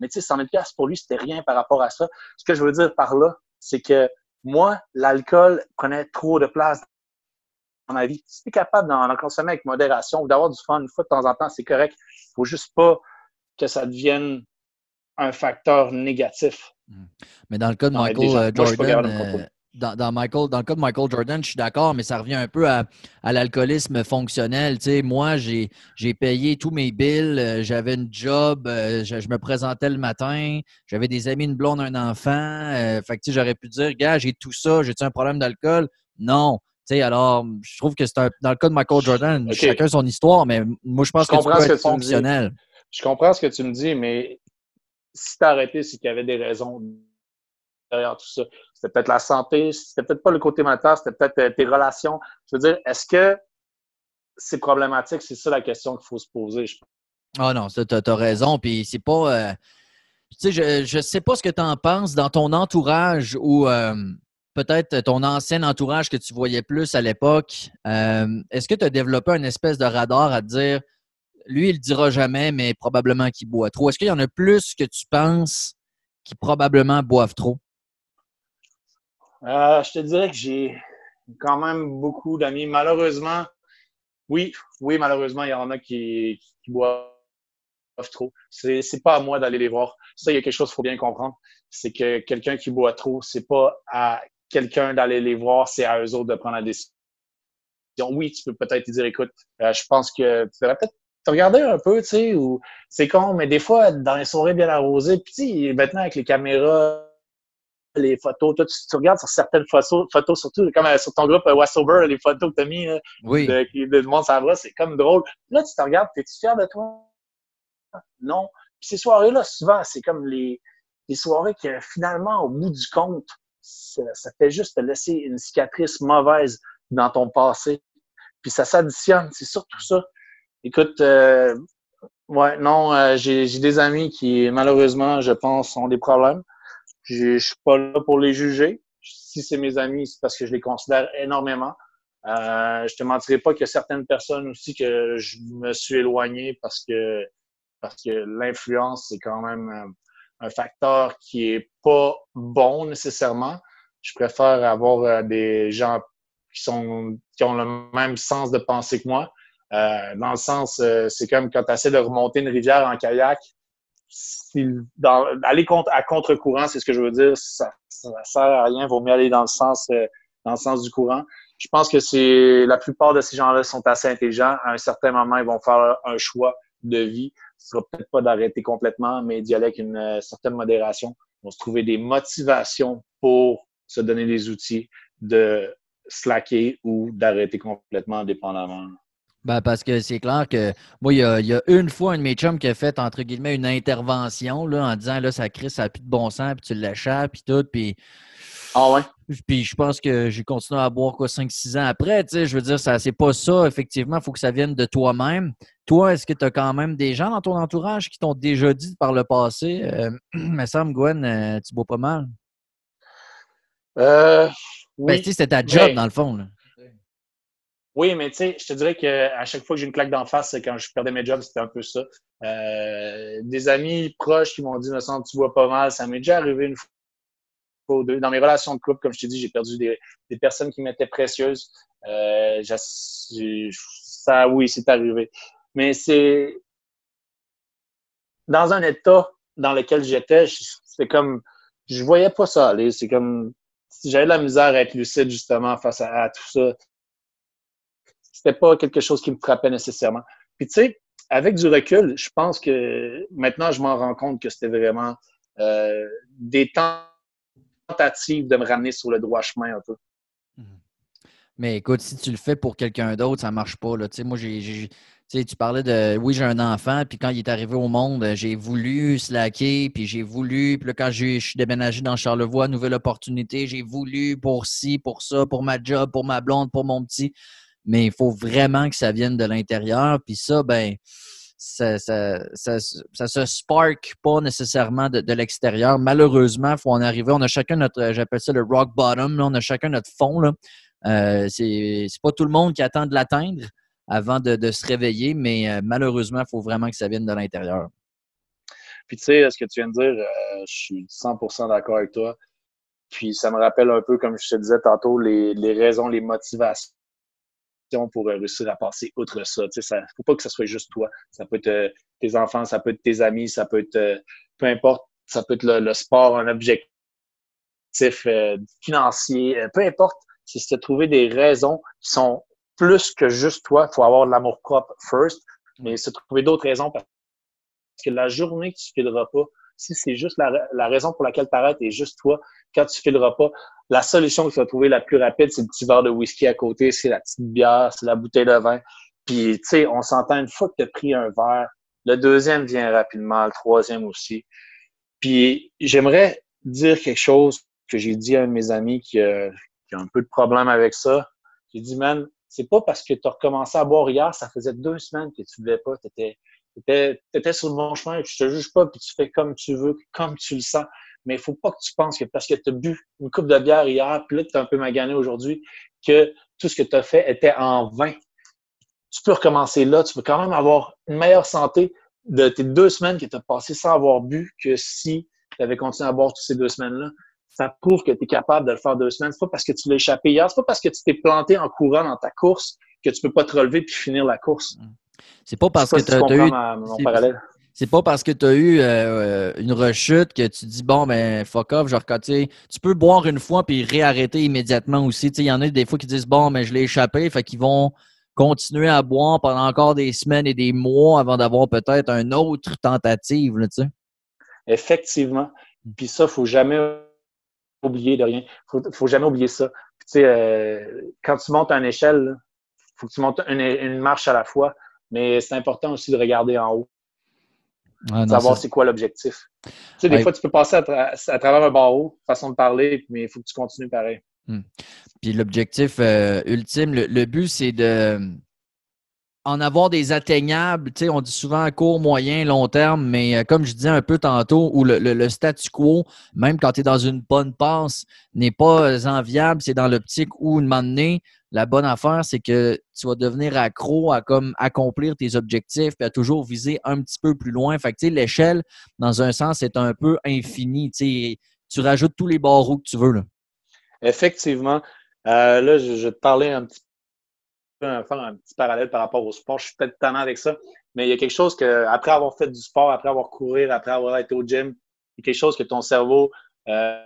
mais tu sais, 100 000 pour lui, c'était rien par rapport à ça. Ce que je veux dire par là, c'est que moi, l'alcool prenait trop de place dans ma vie. Si tu es capable d'en consommer avec modération ou d'avoir du fun une fois de temps en temps, c'est correct. Il faut juste pas que ça devienne un facteur négatif. Mmh. Mais dans le cas de Michael euh, Jordan, dans, Michael, dans le cas de Michael Jordan, je suis d'accord, mais ça revient un peu à, l'alcoolisme fonctionnel. Tu moi, j'ai, payé tous mes bills, euh, j'avais une job, euh, je, me présentais le matin, j'avais des amis, une blonde, un enfant. Euh, fait que, j'aurais pu dire, gars, j'ai tout ça, j'ai-tu un problème d'alcool? Non. Tu alors, je trouve que c'est dans le cas de Michael Jordan, chacun son histoire, mais moi, je pense que, tu peux être fonctionnel. Je comprends ce que tu me dis, mais si tu as arrêté, c'est qu'il y avait des raisons derrière tout ça. C'était peut-être la santé, c'était peut-être pas le côté mental, c'était peut-être euh, tes relations. Je veux dire, est-ce que c'est problématique? C'est ça la question qu'il faut se poser. Ah non, tu as, raison. Puis c'est pas. Euh, tu sais, je ne sais pas ce que tu en penses dans ton entourage ou euh, peut-être ton ancien entourage que tu voyais plus à l'époque. Est-ce que tu as développé une espèce de radar à te dire lui, il le dira jamais, mais probablement qu'il boit trop? Est-ce qu'il y en a plus que tu penses qui probablement boivent trop? Euh, je te dirais que j'ai quand même beaucoup d'amis. Malheureusement, oui, oui, malheureusement, il y en a qui, boivent trop. C'est, c'est pas à moi d'aller les voir. Ça, il y a quelque chose qu'il faut bien comprendre. C'est que quelqu'un qui boit trop, c'est pas à quelqu'un d'aller les voir, c'est à eux autres de prendre la décision. Oui, tu peux peut-être dire, écoute, euh, je pense que tu devrais peut-être te regarder un peu, tu sais, ou c'est con, mais des fois, dans les soirées bien arrosées, puis maintenant avec les caméras, les photos, toi, tu, regardes sur certaines photos, photos surtout comme euh, sur ton groupe euh, Wassober, les photos que tu as mis oui. de, de, monde ça va, c'est comme drôle. Là, tu te regardes, es-tu fier de toi? Non. Puis ces soirées-là, souvent, c'est comme les, les soirées que finalement, au bout du compte, ça, fait juste te laisser une cicatrice mauvaise dans ton passé. Puis ça s'additionne, c'est surtout ça. Écoute, euh, ouais, non, euh, j'ai des amis qui, malheureusement, je pense, ont des problèmes. Je suis pas là pour les juger. Si c'est mes amis, c'est parce que je les considère énormément. Euh, je te mentirai pas a certaines personnes aussi que je me suis éloigné parce que parce que l'influence c'est quand même un, facteur qui est pas bon nécessairement. Je préfère avoir euh, des gens qui sont qui ont le même sens de pensée que moi. Euh, dans le sens, euh, c'est comme quand tu essaies de remonter une rivière en kayak, aller à contre-courant, c'est ce que je veux dire, ça, ça sert à rien, vaut mieux aller dans le sens, euh, dans le sens du courant. Je pense que c'est la plupart de ces gens-là sont assez intelligents. À un certain moment, ils vont faire un choix de vie. Ce sera peut-être pas d'arrêter complètement, mais d'y aller avec une euh, certaine modération. Ils vont se trouver des motivations pour se donner des outils de slacker ou d'arrêter complètement dépendamment. Ben parce que c'est clair que moi, il y, a, une fois un de mes chums qui a fait, entre guillemets, une intervention là, en disant là, ça crie, ça n'a plus de bon sens, puis tu l'échappes, puis tout. Puis, ah ouais? Puis je pense que j'ai continué à boire quoi 5-6 ans après. Tu sais, je veux dire, ça c'est pas ça, effectivement, il faut que ça vienne de toi-même. Toi, est-ce que tu as quand même des gens dans ton entourage qui t'ont déjà dit par le passé euh, me semble, Gwen, euh, tu bois pas mal? Euh, ben, oui. C'était ta job, dans le fond. Là. Oui, mais tu sais, je te dirais qu'à chaque fois que j'ai une claque d'en face, quand je perdais mes jobs, c'était un peu ça. Euh, des amis proches qui m'ont dit, me tu vois pas mal. Ça m'est déjà arrivé une fois ou deux. Dans mes relations de couple, comme je t'ai dit, j'ai perdu des, des, personnes qui m'étaient précieuses. Euh, ça, oui, c'est arrivé. Mais c'est dans un état dans lequel j'étais, c'est comme, je voyais pas ça aller. C'est comme, j'avais de la misère à être lucide justement face à tout ça c'était pas quelque chose qui me frappait nécessairement. Puis tu sais, avec du recul, je pense que maintenant, je m'en rends compte que c'était vraiment euh, des tentatives de me ramener sur le droit chemin un peu. Mhm. Mais écoute, si tu le fais pour quelqu'un d'autre, ça marche pas. Là. moi, j'ai, tu parlais de oui, j'ai un enfant, puis quand il est arrivé au monde, j'ai voulu slacker, puis j'ai voulu, puis là, quand je suis déménagé dans Charlevoix, nouvelle opportunité, j'ai voulu pour ci, pour ça, pour ma job, pour ma blonde, pour mon petit mais il faut vraiment que ça vienne de l'intérieur. Puis ça, ben, ça, ça, ça, ça, se spark pas nécessairement de, l'extérieur. Malheureusement, il faut en arriver. On a chacun notre, j'appelle ça le rock bottom, on a chacun notre fond. Là. Euh, c'est pas tout le monde qui attend de l'atteindre. avant de, se réveiller, mais euh, malheureusement, il faut vraiment que ça vienne de l'intérieur. Puis tu sais, ce que tu viens de dire, euh, je suis 100% d'accord avec toi. Puis ça me rappelle un peu, comme je te disais tantôt, les, raisons, les motivations pour réussir à passer outre ça. Tu sais, faut pas que ce soit juste toi. Ça peut être tes enfants, ça peut être tes amis, ça peut être, peu importe, ça peut être le, sport, un objectif financier, peu importe. C'est de trouver des raisons qui sont plus que juste toi. Il faut avoir de l'amour propre first, mais se trouver d'autres raisons parce que la journée que tu ne pas, si c'est juste la, raison pour laquelle tu arrêtes et juste toi, quand tu fileras pas, la solution que tu vas trouver la plus rapide, c'est le petit verre de whisky à côté, c'est la petite bière, c'est la bouteille de vin. Puis, tu sais, on s'entend une fois que tu as pris un verre, le deuxième vient rapidement, le troisième aussi. Puis, j'aimerais dire quelque chose que j'ai dit à un de mes amis qui, a un peu de problème avec ça. J'ai dit, man, c'est pas parce que tu as recommencé à boire hier, ça faisait deux semaines que tu ne buvais pas, tu sur le bon chemin, et je te juge pas, puis tu fais comme tu veux, comme tu le sens. Mais il faut pas que tu penses que parce que tu as bu une coupe de bière hier, puis là, tu un peu magané aujourd'hui, que tout ce que tu as fait était en vain. Tu peux recommencer là, tu peux quand même avoir une meilleure santé de tes deux semaines que tu as passées sans avoir bu que si tu avais continué à boire toutes ces deux semaines-là ça prouve que tu es capable de le faire deux semaines. C'est pas parce que tu l'as échappé hier, c'est pas parce que tu t'es planté en courant dans ta course que tu peux pas te relever puis finir la course. C'est pas parce que tu as, eu. C'est pas parce que tu as eu euh, une rechute que tu dis bon ben fuck off, genre tu peux boire une fois puis réarrêter immédiatement aussi. Il y en a des fois qui disent bon mais ben, je l'ai échappé, fait qu'ils vont continuer à boire pendant encore des semaines et des mois avant d'avoir peut-être une autre tentative. Là, Effectivement. Puis ça, faut jamais oublier de rien. Faut, faut jamais oublier ça. euh, quand tu montes une échelle, faut que tu montes une, marche à la fois, mais c'est important aussi de regarder en haut. savoir c'est quoi l'objectif. Tu sais, des fois, tu peux passer à, travers un barreau, façon de parler, mais il faut que tu continues pareil. Hmm. Puis l'objectif euh, ultime, le but, c'est de en avoir des atteignables, on dit souvent court, moyen, long terme, mais euh, comme je disais un peu tantôt, où le, statu quo, même quand tu es dans une bonne passe, n'est pas enviable, c'est dans l'optique où, une moment donné, la bonne affaire, c'est que tu vas devenir accro à accomplir tes objectifs et à toujours viser un petit peu plus loin. Fait que, l'échelle, dans un sens, est un peu infinie. Tu rajoutes tous les barreaux que tu veux. Effectivement. Euh, là, je, te parler un petit faire un petit parallèle par rapport au sport. Je suis peut-être tannant avec ça, mais il y a quelque chose que, après avoir fait du sport, après avoir couru, après avoir été au gym, il y a quelque chose que ton cerveau, euh,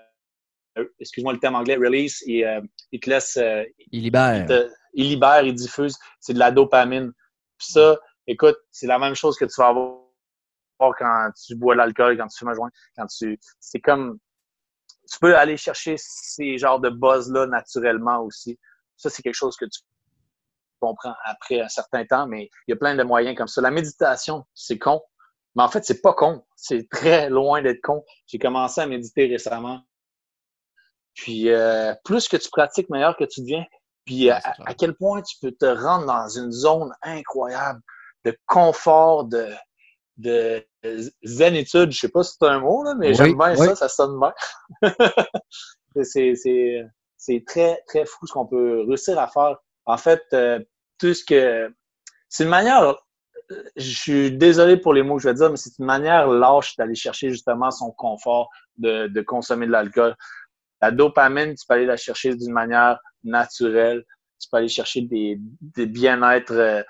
excuse-moi le terme anglais, release, et, euh, il te laisse. Euh, il libère. Il, libère, il diffuse. C'est de la dopamine. Puis ça, écoute, c'est la même chose que tu vas avoir quand tu bois de l'alcool, quand tu fumes un joint, quand tu. C'est comme. Tu peux aller chercher ces genres de buzz-là naturellement aussi. Ça, c'est quelque chose que tu comprend après un certain temps, mais il y a plein de moyens comme ça. La méditation, c'est con, mais en fait, c'est pas con. C'est très loin d'être con. J'ai commencé à méditer récemment. Puis, euh, plus que tu pratiques, meilleur que tu deviens. Puis, à, quel point tu peux te rendre dans une zone incroyable de confort, de, de zénitude. Je sais pas si c'est un mot, là, mais j'aime bien ça, ça sonne bien. c'est très, très fou ce qu'on peut réussir à faire en fait, euh, tout ce que. C'est une manière. Je suis désolé pour les mots que je vais dire, mais c'est une manière lâche d'aller chercher justement son confort de, consommer de l'alcool. La dopamine, tu peux aller la chercher d'une manière naturelle. Tu peux aller chercher des, bien-être euh,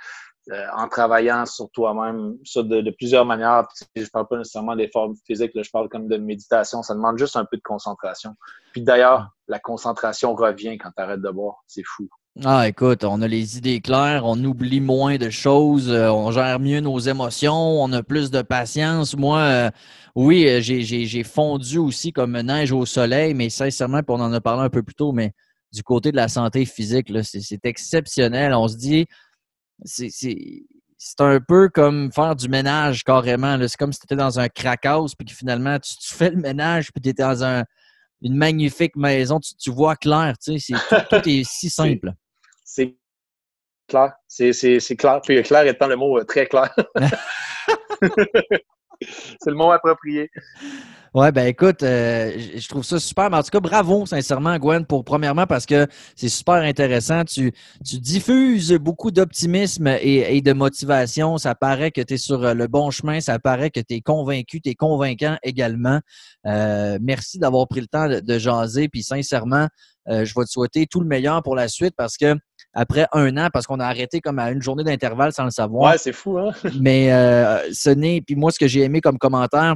euh, en travaillant sur toi-même, ça de, plusieurs manières. je ne parle pas nécessairement d'efforts physiques, je parle comme de méditation. Ça demande juste un peu de concentration. Puis d'ailleurs, la concentration revient quand tu arrêtes de boire. C'est fou. Ah, écoute, on a les idées claires, on oublie moins de choses, euh, on gère mieux nos émotions, on a plus de patience. Moi, euh, oui, euh, j'ai fondu aussi comme neige au soleil, mais sincèrement, puis on en a parlé un peu plus tôt, mais du côté de la santé physique, c'est exceptionnel. On se dit, c'est un peu comme faire du ménage carrément. C'est comme si tu étais dans un crackhouse, puis que finalement, tu, fais le ménage, puis tu es dans un, une magnifique maison, tu, vois clair, tu sais, tout est si simple c'est clair. C'est clair. Puis clair étant le mot euh, très clair. C'est le mot approprié. Ouais, ben écoute, euh, je trouve ça super. Mais en tout cas, bravo, sincèrement, Gwen, pour premièrement, parce que c'est super intéressant. Tu, tu diffuses beaucoup d'optimisme et, de motivation. Ça paraît que tu es sur le bon chemin. Ça paraît que tu es convaincu, tu es convaincant également. Euh, merci d'avoir pris le temps de, jaser. Puis sincèrement, euh, je vais te souhaiter tout le meilleur pour la suite parce que après un an, parce qu'on a arrêté comme à une journée d'intervalle sans le savoir. Ouais, c'est fou, hein? mais ce n'est, puis moi, ce que j'ai aimé comme commentaire,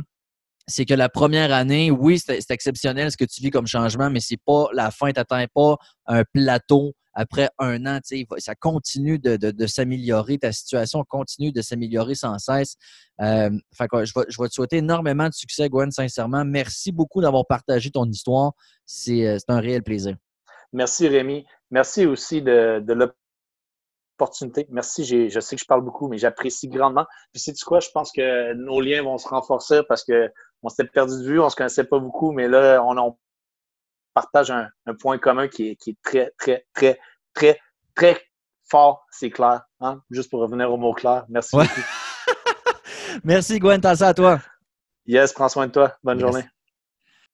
c'est que la première année, oui, c'est exceptionnel ce que tu vis comme changement, mais c'est pas la fin. Tu n'atteins pas un plateau après un an. Ça continue de, s'améliorer. Ta situation continue de s'améliorer sans cesse. Euh, je, vais, te souhaiter énormément de succès, Gwen, sincèrement. Merci beaucoup d'avoir partagé ton histoire. C'est euh, un réel plaisir. Merci, Rémi. Merci aussi de, de opportunité. Merci, je sais que je parle beaucoup, mais j'apprécie grandement. Puis, sais-tu quoi? Je pense que nos liens vont se renforcer parce que on s'était perdu de vue, on se connaissait pas beaucoup, mais là, on, partage un, point commun qui est, très, très, très, très, très fort, c'est clair. Hein? Juste pour revenir au mot clair. Merci beaucoup. Merci, Gwen. T'as ça à toi. Yes, prends soin de toi. Bonne journée.